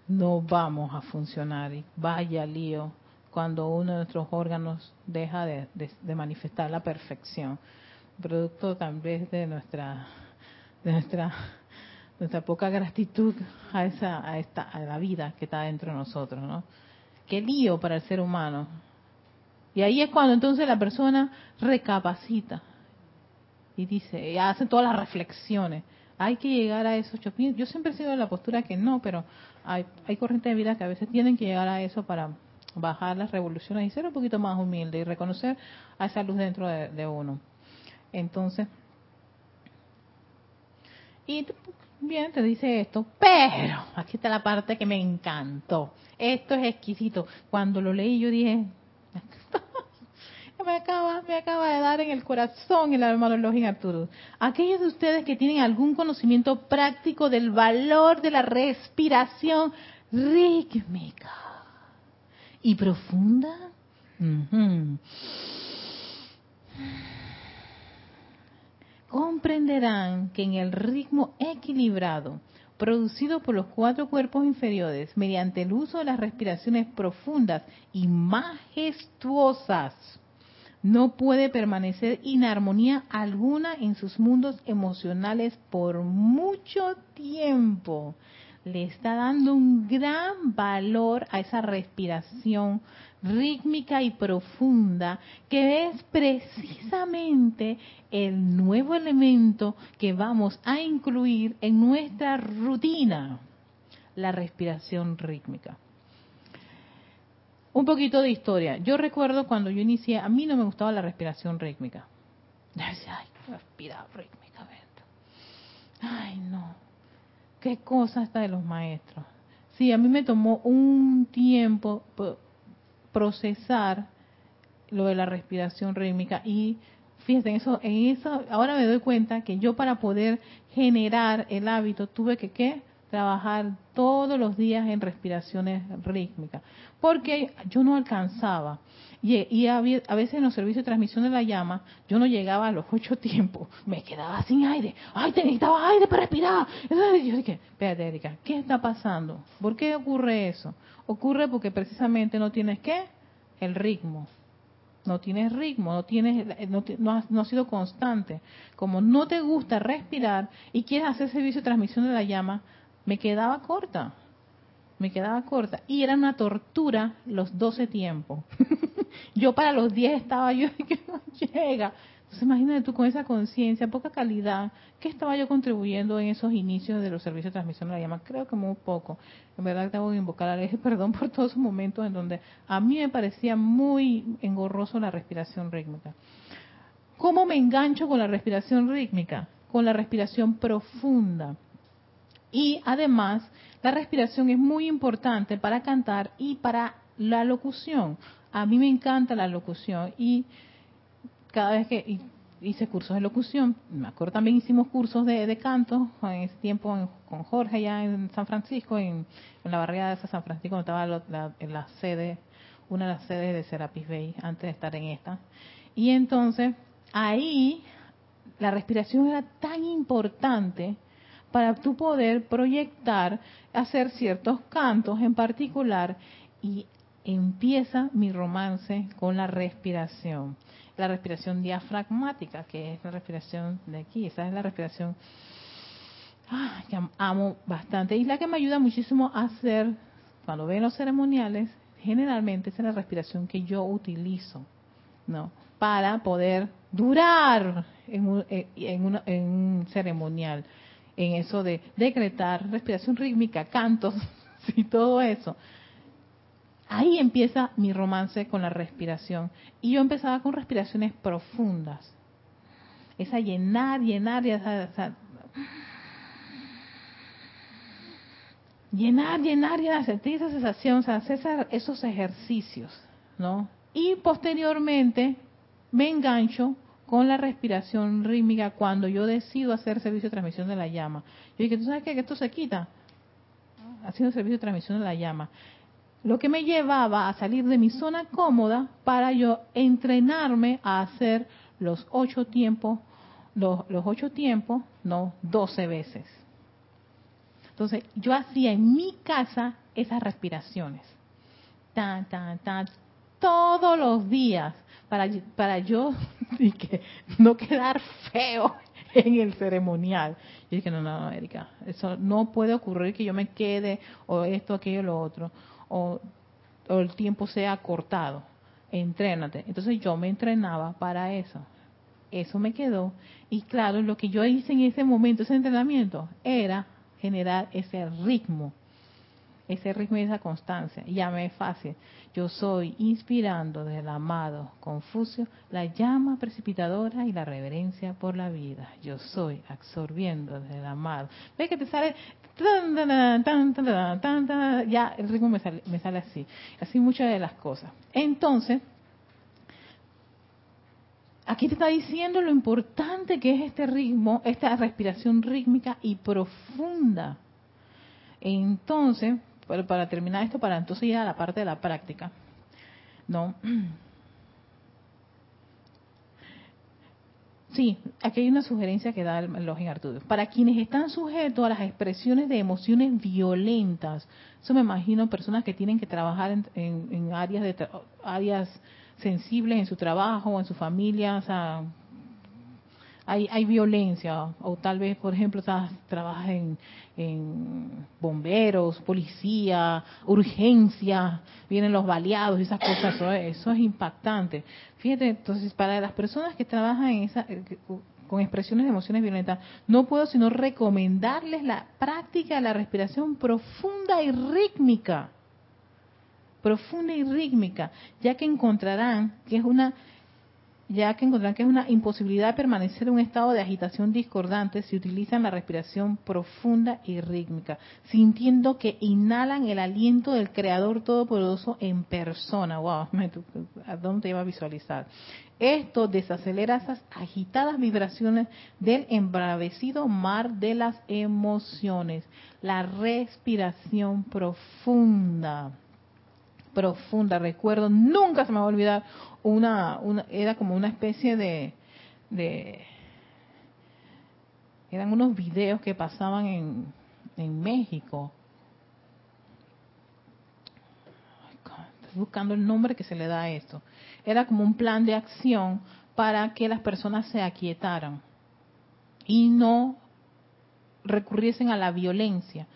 no vamos a funcionar y vaya lío cuando uno de nuestros órganos deja de, manifestar la perfección, producto también de nuestra de nuestra nuestra poca gratitud a esa a esta a la vida que está dentro de nosotros, ¿no? Qué lío para el ser humano. Y ahí es cuando entonces la persona recapacita, y dice, y hace todas las reflexiones. Hay que llegar a esos Yo siempre he sido de la postura que no, pero hay, hay corrientes de vida que a veces tienen que llegar a eso para bajar las revoluciones y ser un poquito más humilde y reconocer a esa luz dentro de, uno. Entonces, y bien, te dice esto, pero aquí está la parte que me encantó. Esto es exquisito. Cuando lo leí yo dije, me acaba, me acaba de dar en el corazón el hermano Login Arturo. Aquellos de ustedes que tienen algún conocimiento práctico del valor de la respiración rítmica y profunda, comprenderán que en el ritmo equilibrado producido por los cuatro cuerpos inferiores mediante el uso de las respiraciones profundas y majestuosas, no puede permanecer inarmonía alguna en sus mundos emocionales por mucho tiempo. Le está dando un gran valor a esa respiración rítmica y profunda que es precisamente el nuevo elemento que vamos a incluir en nuestra rutina, la respiración rítmica. Un poquito de historia. Yo recuerdo cuando yo inicié, a mí no me gustaba la respiración rítmica. Decía, ay, respirar rítmicamente. Ay, no. Qué cosa está de los maestros. Sí, a mí me tomó un tiempo procesar lo de la respiración rítmica y fíjense, en eso, en eso, ahora me doy cuenta que yo para poder generar el hábito tuve que, ¿qué? Trabajar todos los días en respiraciones rítmicas, porque yo no alcanzaba. Y, a, veces en los servicios de transmisión de la llama, yo no llegaba a los ocho tiempos, me quedaba sin aire, ay, te necesitaba aire para respirar. Entonces yo dije, espérate Erika, ¿qué está pasando? ¿Por qué ocurre eso? Ocurre porque precisamente no tienes qué? El ritmo. No tienes ritmo, no tienes, no, no, no has sido constante. Como no te gusta respirar y quieres hacer servicio de transmisión de la llama, me quedaba corta. me quedaba corta. Y era una tortura los 12 tiempos. yo para los 10 estaba yo y que no llega. Entonces imagínate tú con esa conciencia, poca calidad, ¿qué estaba yo contribuyendo en esos inicios de los servicios de transmisión de la llama? Creo que muy poco. En verdad tengo que invocar a la perdón por todos esos momentos en donde a mí me parecía muy engorroso la respiración rítmica. ¿Cómo me engancho con la respiración rítmica? Con la respiración profunda. Y además, la respiración es muy importante para cantar y para la locución. A mí me encanta la locución y cada vez que hice cursos de locución, me acuerdo también hicimos cursos de, canto en ese tiempo con Jorge allá en San Francisco, en, la barriada de San Francisco, donde estaba en la sede, una de las sedes de Serapis Bay, antes de estar en esta. Y entonces, ahí la respiración era tan importante para tú poder proyectar, hacer ciertos cantos en particular y empieza mi romance con la respiración. La respiración diafragmática, que es la respiración de aquí, esa es la respiración ah, que amo bastante y la que me ayuda muchísimo a hacer, cuando ven los ceremoniales, generalmente es la respiración que yo utilizo, ¿no? Para poder durar en un, en un ceremonial en eso de decretar respiración rítmica, cantos y todo eso. Ahí empieza mi romance con la respiración. Y yo empezaba con respiraciones profundas. Esa llenar, llenar, esa, llenar, llenar, llenar, sentir esa sensación, o sea, hacer esos ejercicios, ¿no? Y posteriormente me engancho con la respiración rítmica cuando yo decido hacer servicio de transmisión de la llama. Yo dije, ¿tú sabes qué? Que esto se quita haciendo servicio de transmisión de la llama. Lo que me llevaba a salir de mi zona cómoda para yo entrenarme a hacer los ocho tiempos, los, los ocho tiempos, no, doce veces. Entonces, yo hacía en mi casa esas respiraciones. Tan, tan, tan, todos los días para, para yo y que no quedar feo en el ceremonial. Y dije, no, no, Erika, eso no puede ocurrir que yo me quede o esto, aquello, lo otro, o, o el tiempo sea cortado. Entrénate. Entonces yo me entrenaba para eso. Eso me quedó. Y claro, lo que yo hice en ese momento, ese entrenamiento, era generar ese ritmo ese ritmo y esa constancia. Me es fácil. Yo soy inspirando del amado Confucio la llama precipitadora y la reverencia por la vida. Yo soy absorbiendo del amado. ¿Ves que te sale? Ya el ritmo me sale, me sale así. Así muchas de las cosas. Entonces, aquí te está diciendo lo importante que es este ritmo, esta respiración rítmica y profunda. Entonces, para terminar esto, para entonces ir a la parte de la práctica. ¿No? Sí, aquí hay una sugerencia que da el Login Arturo. Para quienes están sujetos a las expresiones de emociones violentas, eso me imagino personas que tienen que trabajar en, áreas de áreas sensibles en su trabajo en su familia, o sea, hay, hay violencia, o tal vez, por ejemplo, trabajas en, bomberos, policía, urgencia, vienen los baleados, esas cosas, eso, es impactante. Fíjate, entonces, para las personas que trabajan en esa, eh, con expresiones de emociones violentas, no puedo sino recomendarles la práctica de la respiración profunda y rítmica. Profunda y rítmica, ya que encontrarán que es una ya que encontrarán que es una imposibilidad permanecer en un estado de agitación discordante si utilizan la respiración profunda y rítmica, sintiendo que inhalan el aliento del Creador Todopoderoso en persona. ¡Wow! ¿A dónde te iba a visualizar? Esto desacelera esas agitadas vibraciones del embravecido mar de las emociones. La respiración profunda profunda. Recuerdo, nunca se me va a olvidar, una, era como una especie de, de, eran unos videos que pasaban en, en México. Buscando el nombre que se le da a esto. Era como un plan de acción para que las personas se aquietaran y no recurriesen a la violencia.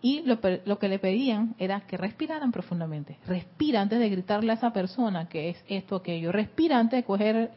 Y lo, lo, que le pedían era que respiraran profundamente. Respira antes de gritarle a esa persona que es esto, aquello. Respira antes de coger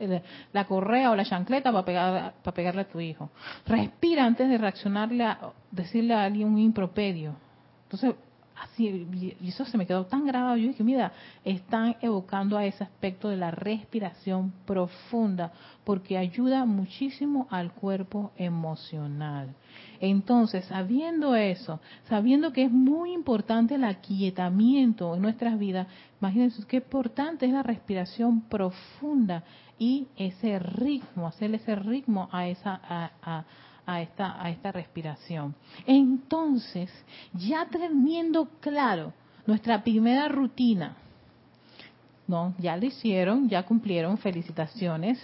la correa o la chancleta para, pegar, para pegarle a tu hijo. Respira antes de reaccionarle a decirle a alguien un impropedio. Entonces, así, y eso se me quedó tan grabado. Yo dije, mira, están evocando a ese aspecto de la respiración profunda, porque ayuda muchísimo al cuerpo emocional. Entonces, sabiendo eso, sabiendo que es muy importante el aquietamiento en nuestras vidas, imagínense qué importante es la respiración profunda y ese ritmo, hacerle ese ritmo a esa, a, a esta, a esta respiración. Entonces, ya teniendo claro nuestra primera rutina, no, ya lo hicieron, ya cumplieron, felicitaciones,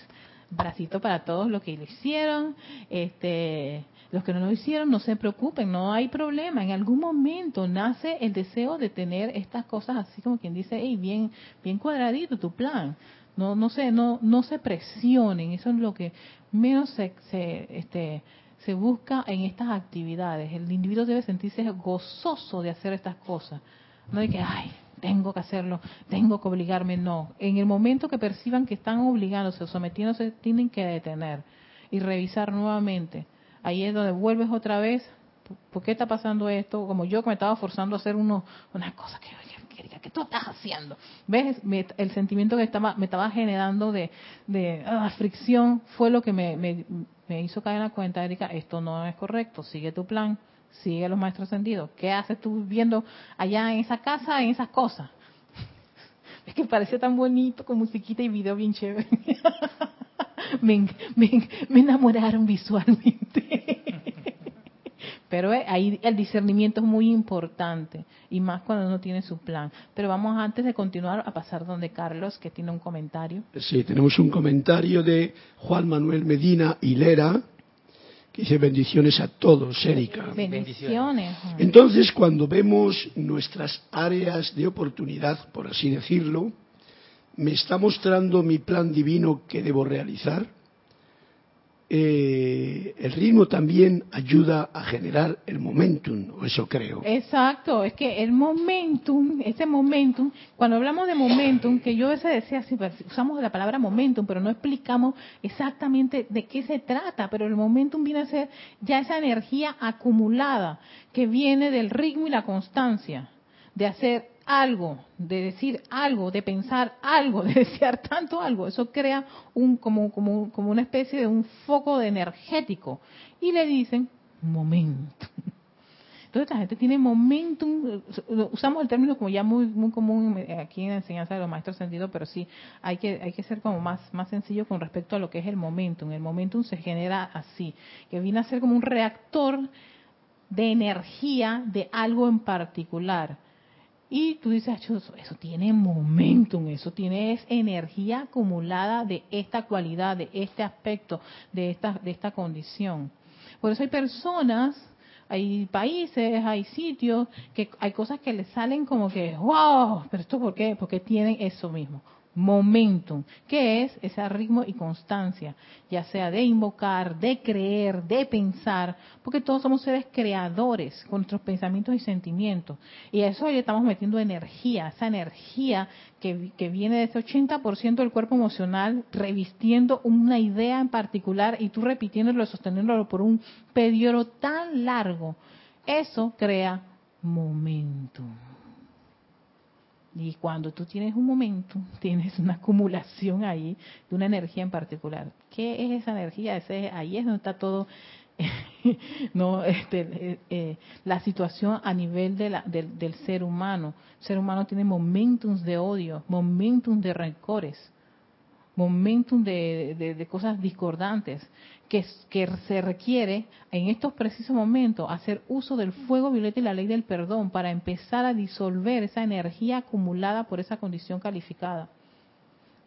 bracito para todos los que lo hicieron, este, los que no lo hicieron, no se preocupen, no hay problema. En algún momento nace el deseo de tener estas cosas así como quien dice, hey, bien, bien cuadradito tu plan. No, no se, no, no se presionen. Eso es lo que menos se, se este, se busca en estas actividades. El individuo debe sentirse gozoso de hacer estas cosas. No de que, ay, tengo que hacerlo, tengo que obligarme. No. En el momento que perciban que están obligándose o sometiéndose, tienen que detener y revisar nuevamente. Ahí es donde vuelves otra vez. ¿Por qué está pasando esto? Como yo que me estaba forzando a hacer uno, una cosa que, que, que tú estás haciendo. ¿Ves? el sentimiento que estaba, me estaba generando de, de ah, fricción fue lo que me, me hizo caer en la cuenta, Erika, esto no es correcto, sigue tu plan, sigue los maestros sentidos. ¿Qué haces tú viendo allá en esa casa, en esas cosas? Es que parece tan bonito con musiquita y video bien chévere. me, me enamoraron visualmente. Pero eh, ahí el discernimiento es muy importante y más cuando uno tiene su plan. Pero vamos antes de continuar a pasar donde Carlos, que tiene un comentario. Sí, tenemos un comentario de Juan Manuel Medina Hilera, que dice bendiciones a todos, Erika. Bendiciones. Entonces, cuando vemos nuestras áreas de oportunidad, por así decirlo, me está mostrando mi plan divino que debo realizar eh, el ritmo también ayuda a generar el momentum, o eso creo. Exacto, es que el momentum, ese momentum, cuando hablamos de momentum, que yo a veces decía, sí, pues, usamos la palabra momentum, pero no explicamos exactamente de qué se trata, pero el momentum viene a ser ya esa energía acumulada que viene del ritmo y la constancia de hacer algo, de decir algo, de pensar algo, de desear tanto algo, eso crea un como, como, una especie de un foco de energético. Y le dicen momento. Entonces la gente tiene momentum, usamos el término como ya muy muy común aquí en la enseñanza de los maestros sentidos, pero sí hay que hay que ser como más más sencillo con respecto a lo que es el momentum. El momentum se genera así, que viene a ser como un reactor de energía de algo en particular. Y tú dices, eso, tiene momentum, eso tiene energía acumulada de esta cualidad, de este aspecto, de esta, de esta condición. Por eso hay personas, hay países, hay sitios, que hay cosas que les salen como que, wow, pero esto por qué? Porque tienen eso mismo, momentum, que es ese ritmo y constancia, ya sea de invocar, de creer, de pensar, porque todos somos seres creadores con nuestros pensamientos y sentimientos. Y a eso le estamos metiendo energía, esa energía que, viene de ese 80% del cuerpo emocional, revistiendo una idea en particular y tú repitiéndolo, sosteniéndolo por un periodo tan largo. Eso crea momentum. Y cuando tú tienes un momento, tienes una acumulación ahí de una energía en particular. ¿Qué es esa energía? Ese, ahí es donde está todo, no, este, eh, eh, la situación a nivel de la, del ser humano. El ser humano tiene momentos de odio, momentos de rencores, momentos de, de cosas discordantes que, se requiere en estos precisos momentos hacer uso del fuego violeta y la ley del perdón para empezar a disolver esa energía acumulada por esa condición calificada.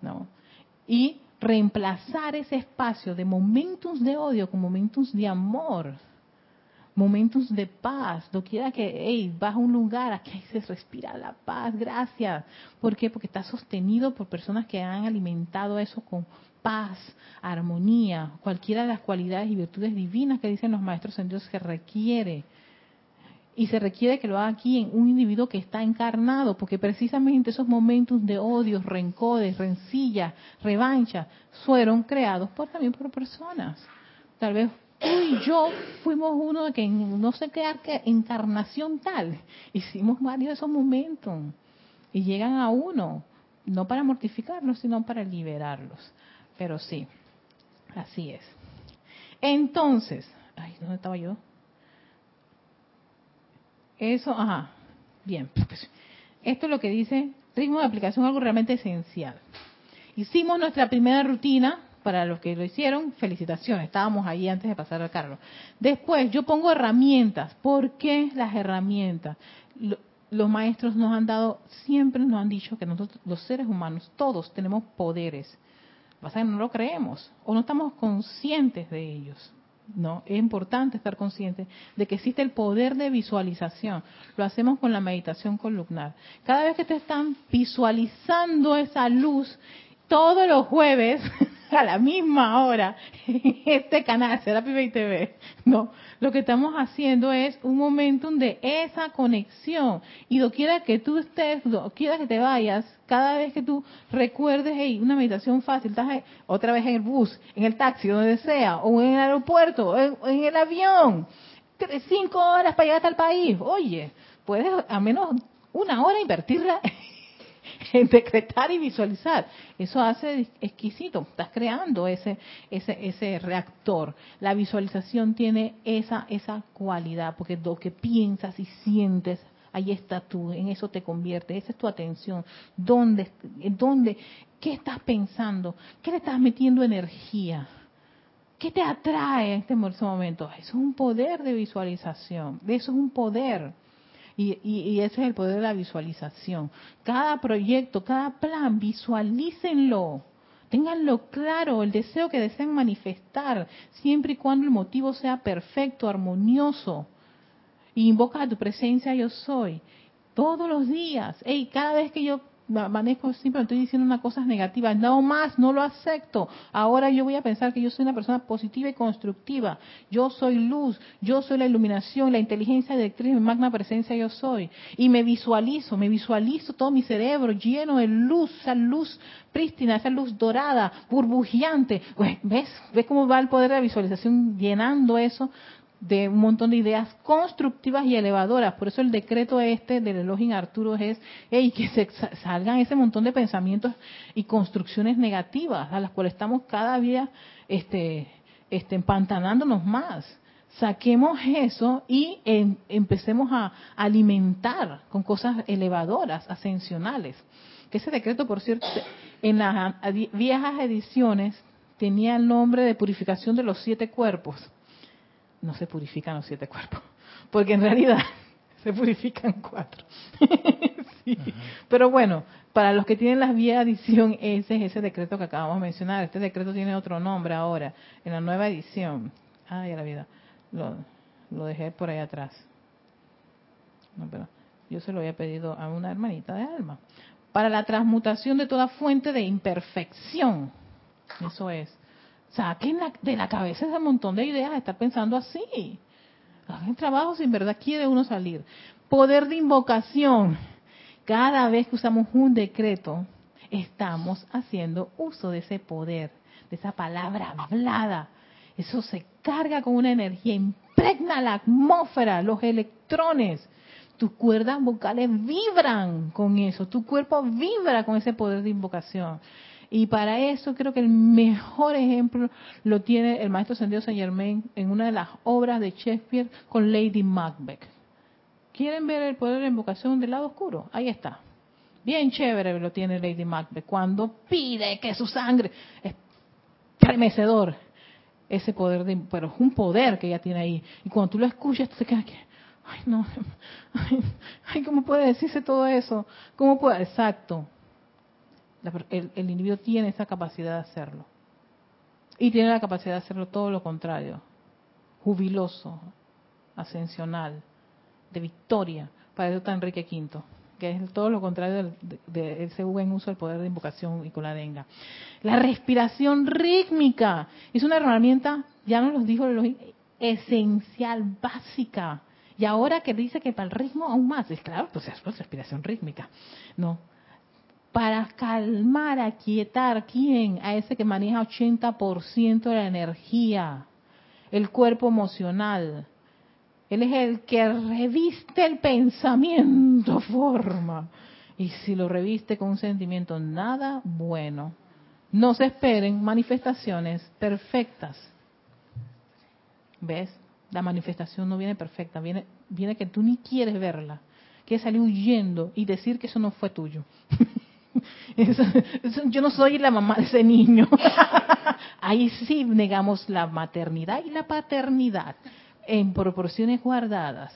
¿no? Y reemplazar ese espacio de momentos de odio con momentos de amor, momentos de paz. No quiera que, hey, vas a un lugar, aquí se respira la paz, gracias. ¿Por qué? Porque está sostenido por personas que han alimentado eso con paz, armonía, cualquiera de las cualidades y virtudes divinas que dicen los maestros en Dios que requiere. y se requiere que lo haga aquí en un individuo que está encarnado, porque precisamente esos momentos de odios, rencores, rencillas, revancha, fueron creados por también por personas. Tal vez tú y yo fuimos uno de que no sé qué encarnación tal, hicimos varios de esos momentos y llegan a uno, no para mortificarlos, sino para liberarlos. Pero sí, así es. Entonces, ay, ¿dónde estaba yo? Eso, ajá, bien. Esto es lo que dice ritmo de aplicación, algo realmente esencial. Hicimos nuestra primera rutina, para los que lo hicieron, felicitaciones, estábamos ahí antes de pasar al carro. Después, yo pongo herramientas. ¿Por qué las herramientas? los maestros nos han dado, siempre nos han dicho que nosotros, los seres humanos, todos tenemos poderes. Pasa que no lo creemos o no estamos conscientes de ellos. No, es importante estar consciente de que existe el poder de visualización. Lo hacemos con la meditación columnar. Cada vez que te están visualizando esa luz, todos los jueves a la misma hora este canal, Serapi Bay TV. No, lo que estamos haciendo es un momentum de esa conexión. Y doquiera que tú estés, doquiera que te vayas, cada vez que tú recuerdes, hey, una meditación fácil, estás otra vez en el bus, en el taxi, donde sea, o en el aeropuerto, o en, el avión, cinco horas para llegar hasta el país. Oye, puedes a menos una hora invertirla decretar y visualizar. Eso hace exquisito. Estás creando ese, ese, ese reactor. La visualización tiene esa, esa cualidad, porque lo que piensas y sientes, ahí está tú, en eso te convierte, esa es tu atención. ¿Dónde, dónde, qué estás pensando? ¿Qué le estás metiendo energía? ¿Qué te atrae en este momento? Eso es un poder de visualización, eso es un poder. Y, ese es el poder de la visualización. Cada proyecto, cada plan, visualícenlo. Ténganlo claro, el deseo que desean manifestar, siempre y cuando el motivo sea perfecto, armonioso. Y invoca a tu presencia yo soy. Todos los días. Hey, cada vez que yo manejo siempre estoy diciendo una cosa negativa, no más, no lo acepto. Ahora yo voy a pensar que yo soy una persona positiva y constructiva. Yo soy luz, yo soy la iluminación, la inteligencia directriz, mi magna presencia yo soy. Y me visualizo, me visualizo todo mi cerebro lleno de luz, esa luz prístina, esa luz dorada, burbujeante. ¿Ves? ¿Ves cómo va el poder de la visualización llenando eso? De un montón de ideas constructivas y elevadoras. Por eso el decreto este del Elohim Arturo es que se salgan ese montón de pensamientos y construcciones negativas a las cuales estamos cada día este, este, empantanándonos más. Saquemos eso y em, empecemos a alimentar con cosas elevadoras, ascensionales. Que ese decreto, por cierto, en las viejas ediciones tenía el nombre de purificación de los siete cuerpos no se purifican los siete cuerpos, porque en realidad se purifican cuatro. Pero bueno, para los que tienen las vías de edición, ese es ese decreto que acabamos de mencionar. Este decreto tiene otro nombre ahora, en la nueva edición. Ay, la vida, lo, lo dejé por ahí atrás. No, pero yo se lo había pedido a una hermanita de alma. Para la transmutación de toda fuente de imperfección. Eso es Saquen de la cabeza ese montón de ideas de estar pensando así. Hagan trabajo si en verdad quiere uno salir. Poder de invocación. Cada vez que usamos un decreto, estamos haciendo uso de ese poder, de esa palabra hablada. Eso se carga con una energía, impregna la atmósfera, los electrones. Tus cuerdas vocales vibran con eso, tu cuerpo vibra con ese poder de invocación. Y para eso creo que el mejor ejemplo lo tiene el maestro Sendido Saint Germain en una de las obras de Shakespeare con Lady Macbeth. ¿Quieren ver el poder de la invocación del lado oscuro? Ahí está. Bien chévere lo tiene Lady Macbeth cuando pide que su sangre es tremecedor. Ese poder, de, pero es un poder que ella tiene ahí. Y cuando tú lo escuchas, te quedas que, ay no, ay, ¿cómo puede decirse todo eso? ¿Cómo puede? Exacto el, individuo tiene esa capacidad de hacerlo. Y tiene la capacidad de hacerlo todo lo contrario. Jubiloso, ascensional, de victoria, para eso está Enrique V, que es todo lo contrario de, ese buen uso del poder de invocación y con la denga. La respiración rítmica es una herramienta, ya nos lo dijo, esencial, básica Y ahora que dice que para el ritmo aún más, es claro, pues es respiración rítmica. No. Para calmar, aquietar, ¿quién? A ese que maneja 80% de la energía, el cuerpo emocional. Él es el que reviste el pensamiento forma. Y si lo reviste con un sentimiento nada bueno, no se esperen manifestaciones perfectas. ¿Ves? La manifestación no viene perfecta, viene, viene que tú ni quieres verla, quieres salir huyendo y decir que eso no fue tuyo. yo no soy la mamá de ese niño. Ahí sí negamos la maternidad y la paternidad en proporciones guardadas.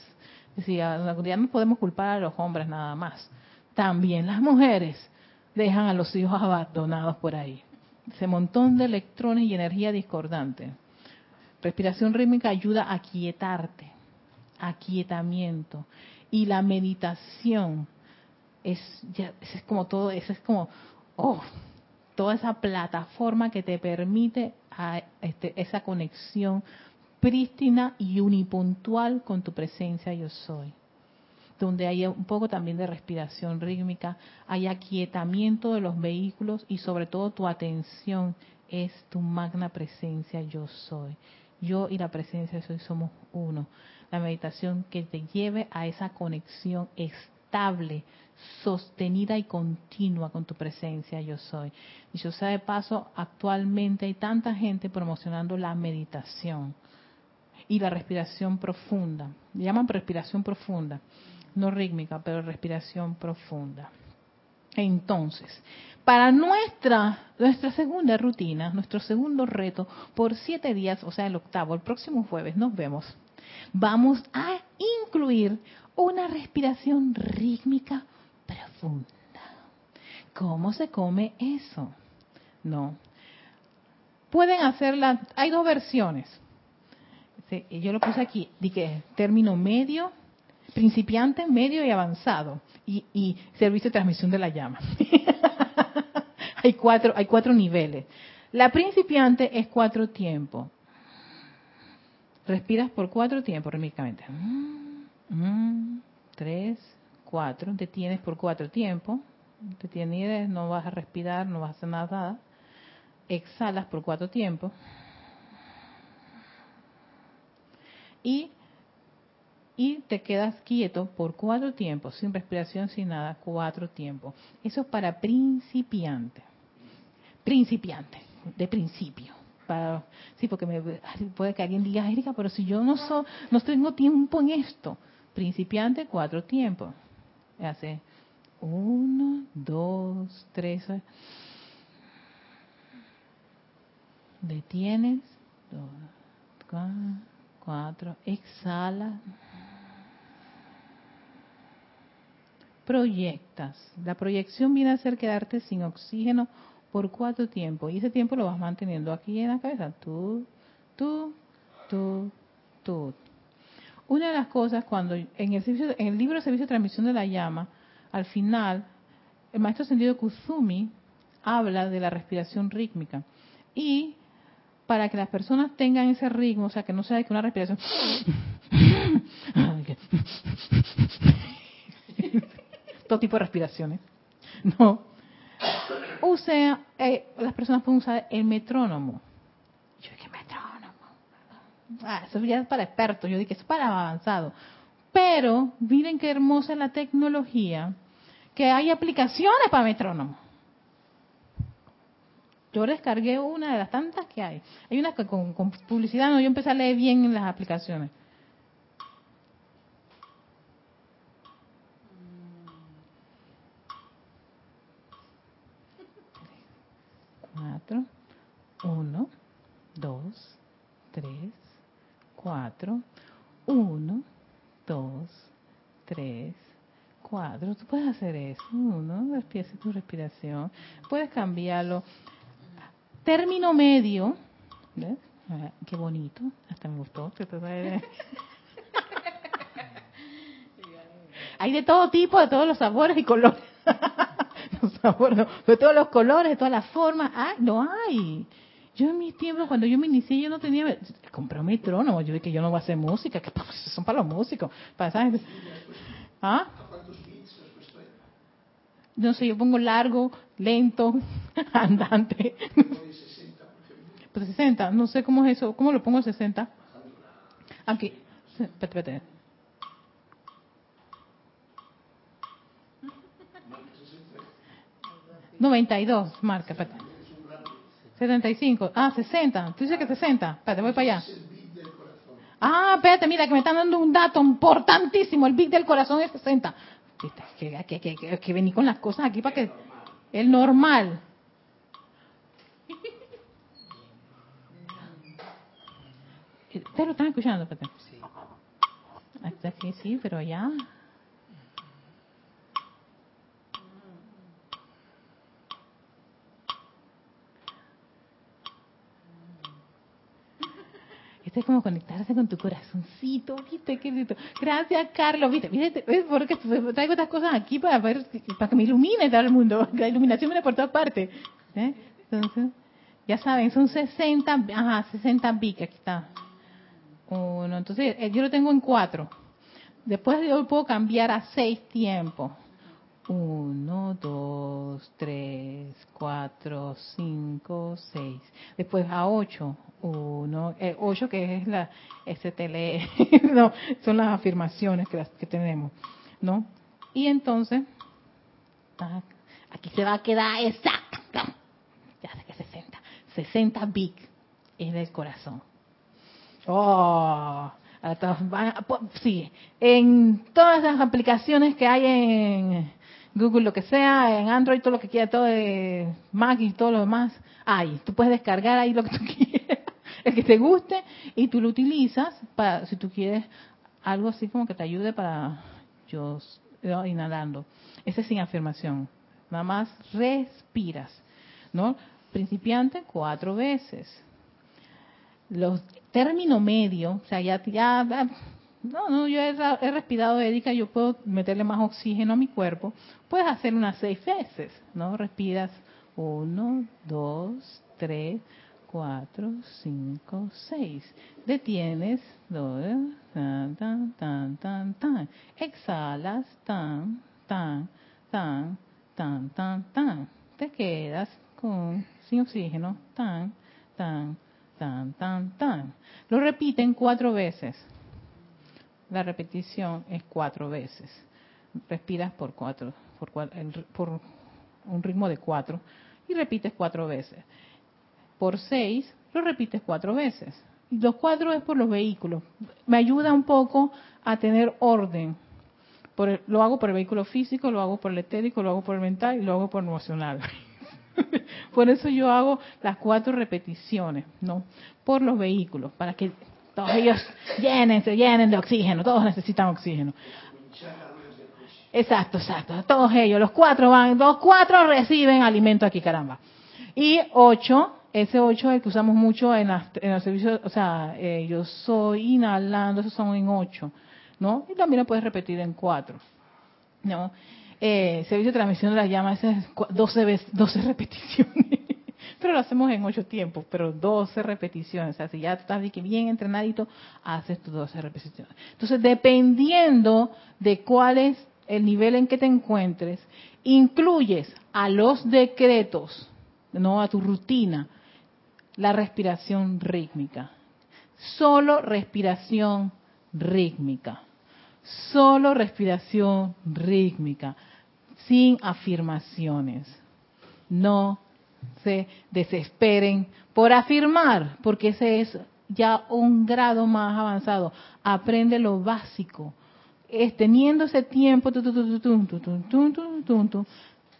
Decía, ya no podemos culpar a los hombres nada más. También las mujeres dejan a los hijos abandonados por ahí. Ese montón de electrones y energía discordante. Respiración rítmica ayuda a quietarte, aquietamiento. Y la meditación es, ya, es como todo, es como, oh, toda esa plataforma que te permite a, este, esa conexión prístina y unipuntual con tu presencia yo soy. Donde hay un poco también de respiración rítmica, hay aquietamiento de los vehículos y sobre todo tu atención es tu magna presencia yo soy. Yo y la presencia yo soy somos uno. La meditación que te lleve a esa conexión estable, sostenida y continua con tu presencia yo soy. Y yo sé de paso, actualmente hay tanta gente promocionando la meditación y la respiración profunda. Le llaman respiración profunda, no rítmica, pero respiración profunda. Entonces, para nuestra, nuestra segunda rutina, nuestro segundo reto, por siete días, o sea, el octavo, el próximo jueves, nos vemos, vamos a incluir una respiración rítmica ¿Cómo se come eso? No. Pueden hacerla, hay dos versiones yo lo puse aquí, dije término medio, principiante, medio y avanzado, y, servicio de transmisión de la llama. hay cuatro, hay cuatro niveles. La principiante es cuatro tiempos. Respiras por cuatro tiempos rítmicamente. tres, cuatro. Detienes por cuatro tiempos. Te tienes, no vas a respirar, no vas a hacer nada. Exhalas por cuatro tiempos y, y te quedas quieto por cuatro tiempos, sin respiración, sin nada, cuatro tiempos. Eso es para principiante. Principiante, de principio. Para, sí, porque me, puede que alguien diga, Erika, pero si yo no, so, no tengo tiempo en esto. Principiante, cuatro tiempos. Hace uno, dos, tres. Detienes. Dos, cuatro exhala. Proyectas. La proyección viene a ser quedarte sin oxígeno por cuatro tiempos. Y ese tiempo lo vas manteniendo aquí en la cabeza. Tú, tú, tú, tú. Una de las cosas cuando en el, en el libro de servicio de transmisión de la llama, al final, el maestro sentido Kuzumi habla de la respiración rítmica. Y para que las personas tengan ese ritmo, o sea, que no sea que una respiración. Todo tipo de respiraciones. No. Use, eh, las personas pueden usar el metrónomo. Ah, eso ya es para expertos. Yo dije, eso es para avanzado. Pero, miren qué hermosa es la tecnología, que hay aplicaciones para metrónomo. Yo descargué una de las tantas que hay. Hay una que con, publicidad, no, yo empecé a leer bien las aplicaciones. Cuatro, uno, dos, tres, cuatro, uno, dos, tres, cuatro. Tú puedes hacer eso, uno, empieza tu respiración. Puedes cambiarlo término medio, ah, qué bonito, hasta me gustó. Hay de todo tipo, de todos los sabores y colores. de todos los colores, de todas las formas. Ah, no hay. Yo en mis tiempos, cuando yo me inicié, yo no tenía... Compré un metrónomo, yo dije que yo no voy a hacer música, que pues, son para los músicos. Para, ¿Ah? No sé, yo pongo largo, lento, andante. Pues 60, no sé cómo es eso. ¿Cómo lo pongo 60? Aquí. Espérate, espérate. dos, marca, espérate. 75. Ah, 60. Tú dices que 60. Espérate, voy para allá. Ah, espérate, mira, que me están dando un dato importantísimo. El bit del corazón es 60. Que, que, que, que, vení con las cosas aquí para que... El normal. ¿Ustedes lo están escuchando? Espérate. Sí. Hasta aquí sí, pero es como conectarse con tu corazoncito, ¿viste? Gracias, Carlos, ¿viste? ¿Viste? Porque traigo estas cosas aquí para ver, para que me ilumine todo el mundo. La iluminación viene por todas partes. ¿eh? Entonces, ya saben, son 60, ajá, 60 bits, aquí está. Uno, entonces eh, yo lo tengo en cuatro. Después yo puedo cambiar a seis tiempos. Uno, dos, tres, cuatro, cinco, seis. Después a ocho. Uno, eh, ocho que es la STL, no, son las afirmaciones que, que tenemos, ¿no? Y entonces, aquí se va a quedar exacto. Ya sé que 60. 60 big es del corazón. Oh, sí, en todas las aplicaciones que hay en Google, lo que sea, en Android, todo lo que quiera, todo de Mac y todo lo demás, hay. Tú puedes descargar ahí lo que tú quieras, el que te guste, y tú lo utilizas para, si tú quieres algo así como que te ayude para yo inhalando. Ese es sin afirmación. Nada más respiras, ¿no? Principiante cuatro veces. Los término medio, o sea, ya, ya no, no, yo he, respirado, Erika, yo puedo meterle más oxígeno a mi cuerpo. Puedes hacer unas seis veces, ¿no? Respiras uno, dos, tres, cuatro, cinco, seis. Detienes, dos, tan, tan, tan, tan, tan. Exhalas, tan, tan, tan, tan, tan, tan. Te quedas con, sin oxígeno, tan, tan, tan, tan, tan. Lo repiten cuatro veces la repetición es cuatro veces. Respiras por cuatro, por, por un ritmo de cuatro y repites cuatro veces. Por seis, lo repites cuatro veces. Y los cuatro es por los vehículos. Me ayuda un poco a tener orden. Por lo hago por el vehículo físico, lo hago por el etérico, lo hago por el mental y lo hago por el emocional. por eso yo hago las cuatro repeticiones, ¿no? Por los vehículos, para que todos ellos llenen, se llenen de oxígeno, todos necesitan oxígeno. Exacto, exacto. Todos ellos, los cuatro van, los cuatro reciben alimento aquí, caramba. Y ocho, ese ocho es el que usamos mucho en, los servicios, o sea, eh, yo soy inhalando, esos son en ocho, ¿no? Y también lo puedes repetir en cuatro, ¿no? Eh, servicio de transmisión de la llama, ese es 12, 12 repeticiones pero lo hacemos en ocho tiempos, pero 12 repeticiones. O sea, si ya estás bien entrenadito, haces tus 12 repeticiones. Entonces, dependiendo de cuál es el nivel en que te encuentres, incluyes a los decretos, no a tu rutina, la respiración rítmica. Solo respiración rítmica. Solo respiración rítmica. Sin afirmaciones. No se desesperen por afirmar, porque ese es ya un grado más avanzado. Aprende lo básico. Es, teniendo ese tiempo,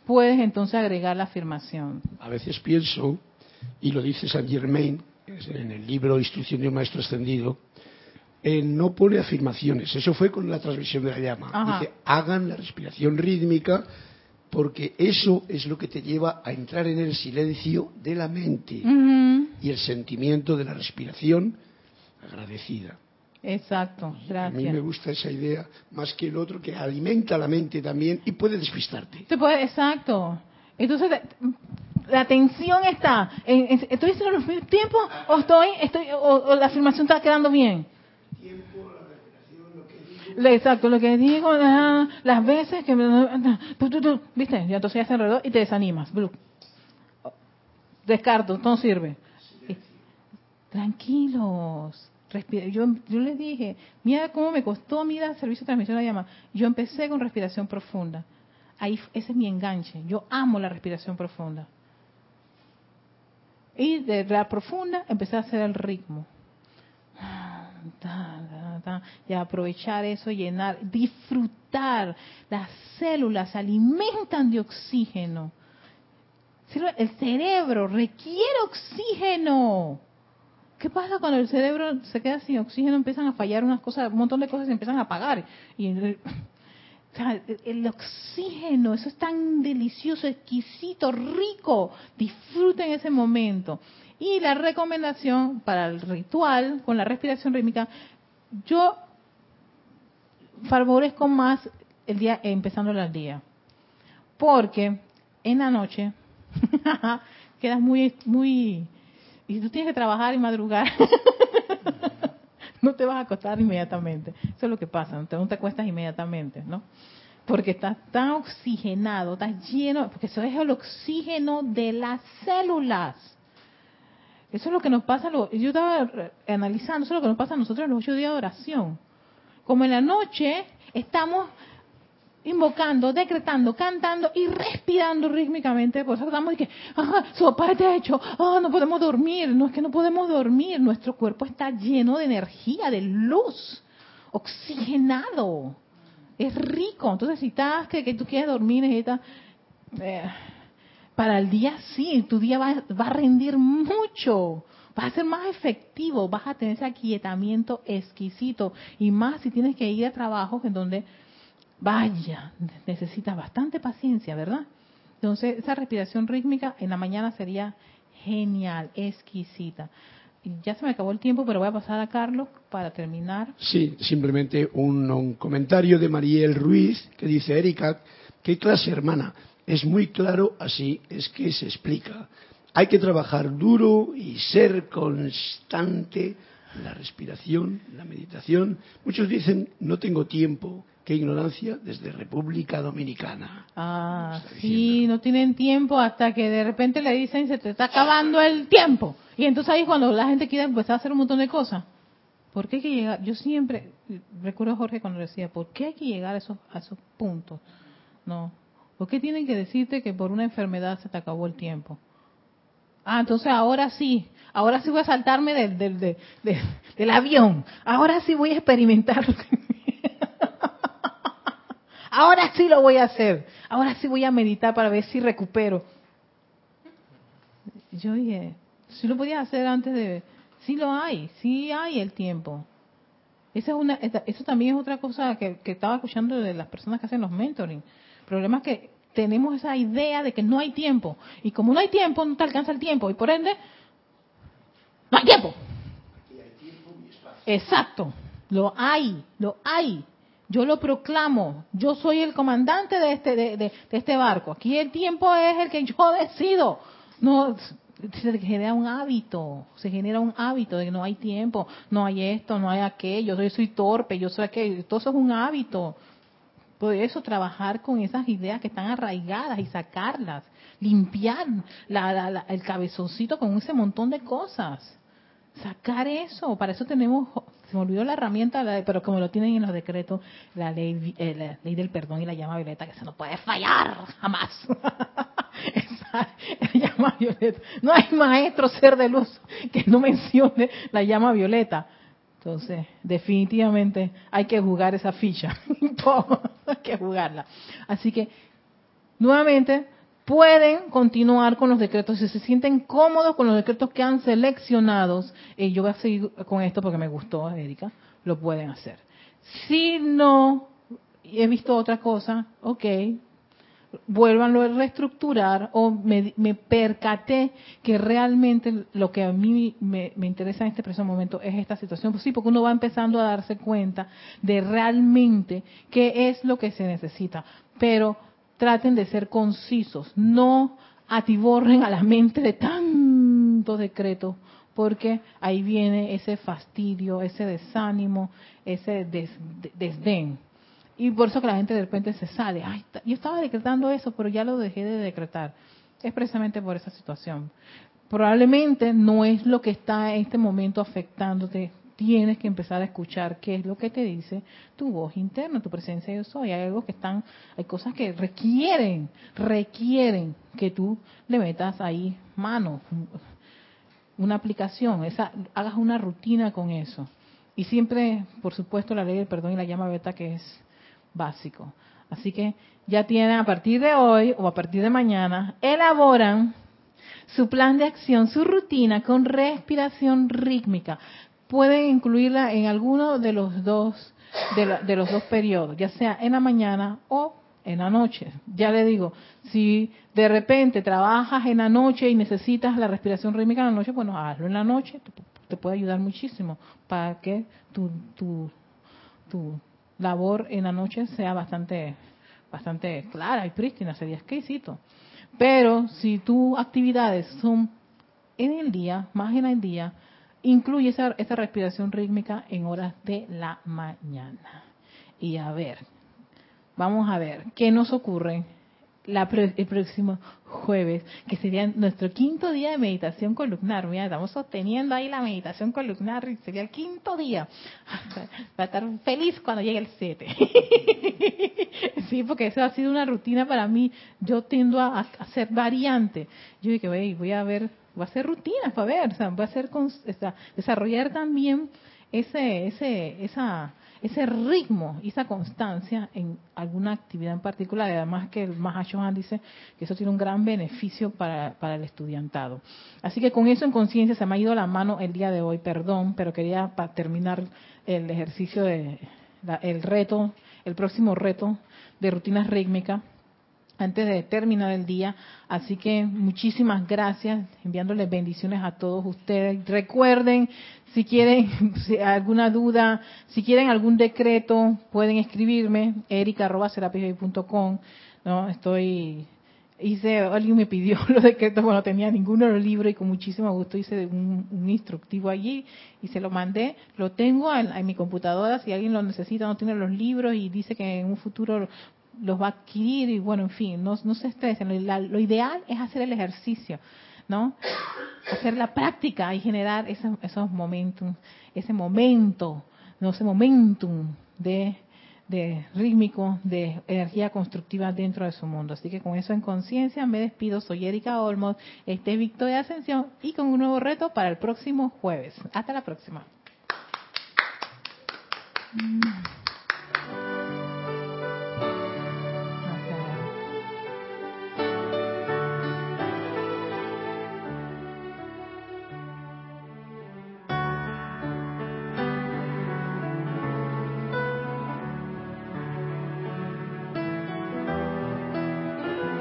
puedes entonces agregar la afirmación. A veces pienso, y lo dice Saint Germain en el libro Instrucción de un Maestro Ascendido, no pone afirmaciones. Eso fue con la transmisión de la llama. Dice, hagan la respiración rítmica porque eso es lo que te lleva a entrar en el silencio de la mente y el sentimiento de la respiración agradecida. Exacto, gracias. A mí me gusta esa idea más que el otro que alimenta la mente también y puede despistarte. Te puede, exacto. Entonces, la atención está estoy haciendo los mismos tiempos o estoy, estoy o, la afirmación está quedando bien. Exacto, lo que digo, las veces que viste, ya entonces ya se enredó y te desanimas. Descarto, no sirve. Tranquilos. Yo, yo les dije, mira cómo me costó, mira, el servicio de transmisión de la llama. Yo empecé con respiración profunda. Ahí, ese es mi enganche. Yo amo la respiración profunda. Y de la profunda empecé a hacer el ritmo. Y aprovechar eso, llenar, disfrutar. Las células se alimentan de oxígeno. El cerebro requiere oxígeno. ¿Qué pasa cuando el cerebro se queda sin oxígeno? Empiezan a fallar unas cosas, un montón de cosas se empiezan a apagar. Y el oxígeno, eso es tan delicioso, exquisito, rico. Disfruten ese momento. Y la recomendación para el ritual con la respiración rítmica, yo favorezco más el día empezando el día. Porque en la noche quedas muy muy y tú tienes que trabajar y madrugar. no te vas a acostar inmediatamente. Eso es lo que pasa, no te, no te acuestas inmediatamente, ¿no? Porque estás tan oxigenado, estás lleno, porque eso es el oxígeno de las células. Eso es lo que nos pasa, yo estaba analizando, eso es lo que nos pasa a nosotros en los ocho días de oración. Como en la noche estamos invocando, decretando, cantando y respirando rítmicamente. Por eso estamos de que, ah, sopa de techo, ah, no podemos dormir. No es que no podemos dormir, nuestro cuerpo está lleno de energía, de luz, oxigenado. Es rico. Entonces, si estás que, que tú quieres dormir, necesitas. Eh, para el día sí, tu día va, va a rendir mucho vas a ser más efectivo, vas a tener ese aquietamiento exquisito y más si tienes que ir a trabajos en donde Vaya, necesita bastante paciencia, ¿verdad? Entonces, esa respiración rítmica en la mañana sería genial, exquisita. Ya se me acabó el tiempo, pero voy a pasar a Carlos para terminar. Sí, simplemente un, comentario de Mariel Ruiz que dice, Erika, ¿qué clase hermana? Es muy claro, así es que se explica. Hay que trabajar duro y ser constante. La respiración, la meditación. Muchos dicen, no tengo tiempo, qué ignorancia desde República Dominicana. Ah, sí, no tienen tiempo hasta que de repente le dicen se te está acabando el tiempo. Y entonces ahí cuando la gente quiere empezar a hacer un montón de cosas. ¿Por qué hay que llegar? Yo siempre recuerdo a Jorge cuando decía, ¿por qué hay que llegar a esos, a esos puntos? No. ¿Por qué tienen que decirte que por una enfermedad se te acabó el tiempo? Ah, entonces ahora sí, ahora sí voy a saltarme del, del, del avión, ahora sí voy a experimentar ahora sí lo voy a hacer, ahora sí voy a meditar para ver si recupero. Yo dije, si lo podía hacer antes de... Sí lo hay, sí hay el tiempo. Esa es una, eso también es otra cosa que, estaba escuchando de las personas que hacen los mentoring. El problema es que tenemos esa idea de que no hay tiempo. Y como no hay tiempo, no te alcanza el tiempo. Y por ende, no hay tiempo. Exacto. Lo hay, lo hay. Yo lo proclamo. Yo soy el comandante de este, de, este barco. Aquí el tiempo es el que yo decido. No, se genera un hábito, se genera un hábito de que no hay tiempo, no hay esto, no hay aquello, yo soy torpe, yo soy aquello, todo eso es un hábito. Por eso trabajar con esas ideas que están arraigadas y sacarlas, limpiar el cabezoncito con ese montón de cosas. Sacar eso, para eso tenemos se me olvidó la herramienta, pero como lo tienen en los decretos, la ley, eh, la ley del perdón y la llama violeta, que se no puede fallar jamás. Esa, la llama violeta. No hay maestro ser de luz que no mencione la llama violeta. Entonces, definitivamente hay que jugar esa ficha. hay que jugarla. Así que, nuevamente, pueden continuar con los decretos. Si se sienten cómodos con los decretos que han seleccionado, y yo voy a seguir con esto porque me gustó, Erika, lo pueden hacer. Si no he visto otra cosa, ok, vuélvanlo a reestructurar o me, percaté que realmente lo que a mí me, me, interesa en este preciso momento es esta situación. Pues sí, porque uno va empezando a darse cuenta de realmente qué es lo que se necesita. Pero traten de ser concisos, no atiborren a la mente de tantos decretos, porque ahí viene ese fastidio, ese desánimo, ese desdén. Y por eso que la gente de repente se sale. Ay, yo estaba decretando eso, pero ya lo dejé de decretar. Es precisamente por esa situación. Probablemente no es lo que está en este momento afectándote. Tienes que empezar a escuchar qué es lo que te dice tu voz interna, tu presencia yo soy. Hay algo que están, hay cosas que requieren, requieren que tú le metas ahí mano, una aplicación, esa, hagas una rutina con eso. Y siempre, por supuesto, la ley del perdón y la llama beta que es básico. Así que ya tienen a partir de hoy o a partir de mañana, elaboran su plan de acción, su rutina con respiración rítmica. Pueden incluirla en alguno de los dos de, los dos periodos, ya sea en la mañana o en la noche. Ya le digo, si de repente trabajas en la noche y necesitas la respiración rítmica en la noche, bueno, hazlo en la noche, te, te puede ayudar muchísimo para que tu, tu, tu labor en la noche sea bastante bastante clara y prístina, sería exquisito. Pero si tus actividades son en el día, más en el día, incluye esa, esa respiración rítmica en horas de la mañana. Y a ver, vamos a ver, ¿qué nos ocurre el próximo jueves, que sería nuestro quinto día de meditación columnar. Mira, estamos sosteniendo ahí la meditación columnar y sería el quinto día. Va a estar feliz cuando llegue el 7. sí, porque eso ha sido una rutina para mí. Yo tiendo a, hacer variante. Yo dije, voy a ver, voy a hacer rutinas para ver, o sea, voy a hacer, desarrollar también ese, ese, esa ese ritmo y esa constancia en alguna actividad en particular. Además que el Mahashohan dice que eso tiene un gran beneficio para, para el estudiantado. Así que con eso en conciencia se me ha ido la mano el día de hoy, perdón, pero quería para terminar el ejercicio de el reto, el próximo reto de rutinas rítmicas antes de terminar el día. Así que muchísimas gracias, enviándoles bendiciones a todos ustedes. Recuerden, si quieren alguna duda, si quieren algún decreto, pueden escribirme, erica.com. ¿no? Estoy, hice, alguien me pidió los decretos, bueno, no tenía ninguno de los libros y con muchísimo gusto hice un, instructivo allí y se lo mandé. Lo tengo en, en mi computadora, si alguien lo necesita, no tiene los libros y dice que en un futuro los va a adquirir y bueno, en fin, no, no se estresen. Lo, ideal es hacer el ejercicio, ¿no? Hacer la práctica y generar esos, esos momentos, ese momento, no ese momentum de, de rítmico, de energía constructiva dentro de su mundo. Así que con eso en conciencia me despido. Soy Erika Olmos, este es Victoria Ascensión y con un nuevo reto para el próximo jueves. Hasta la próxima.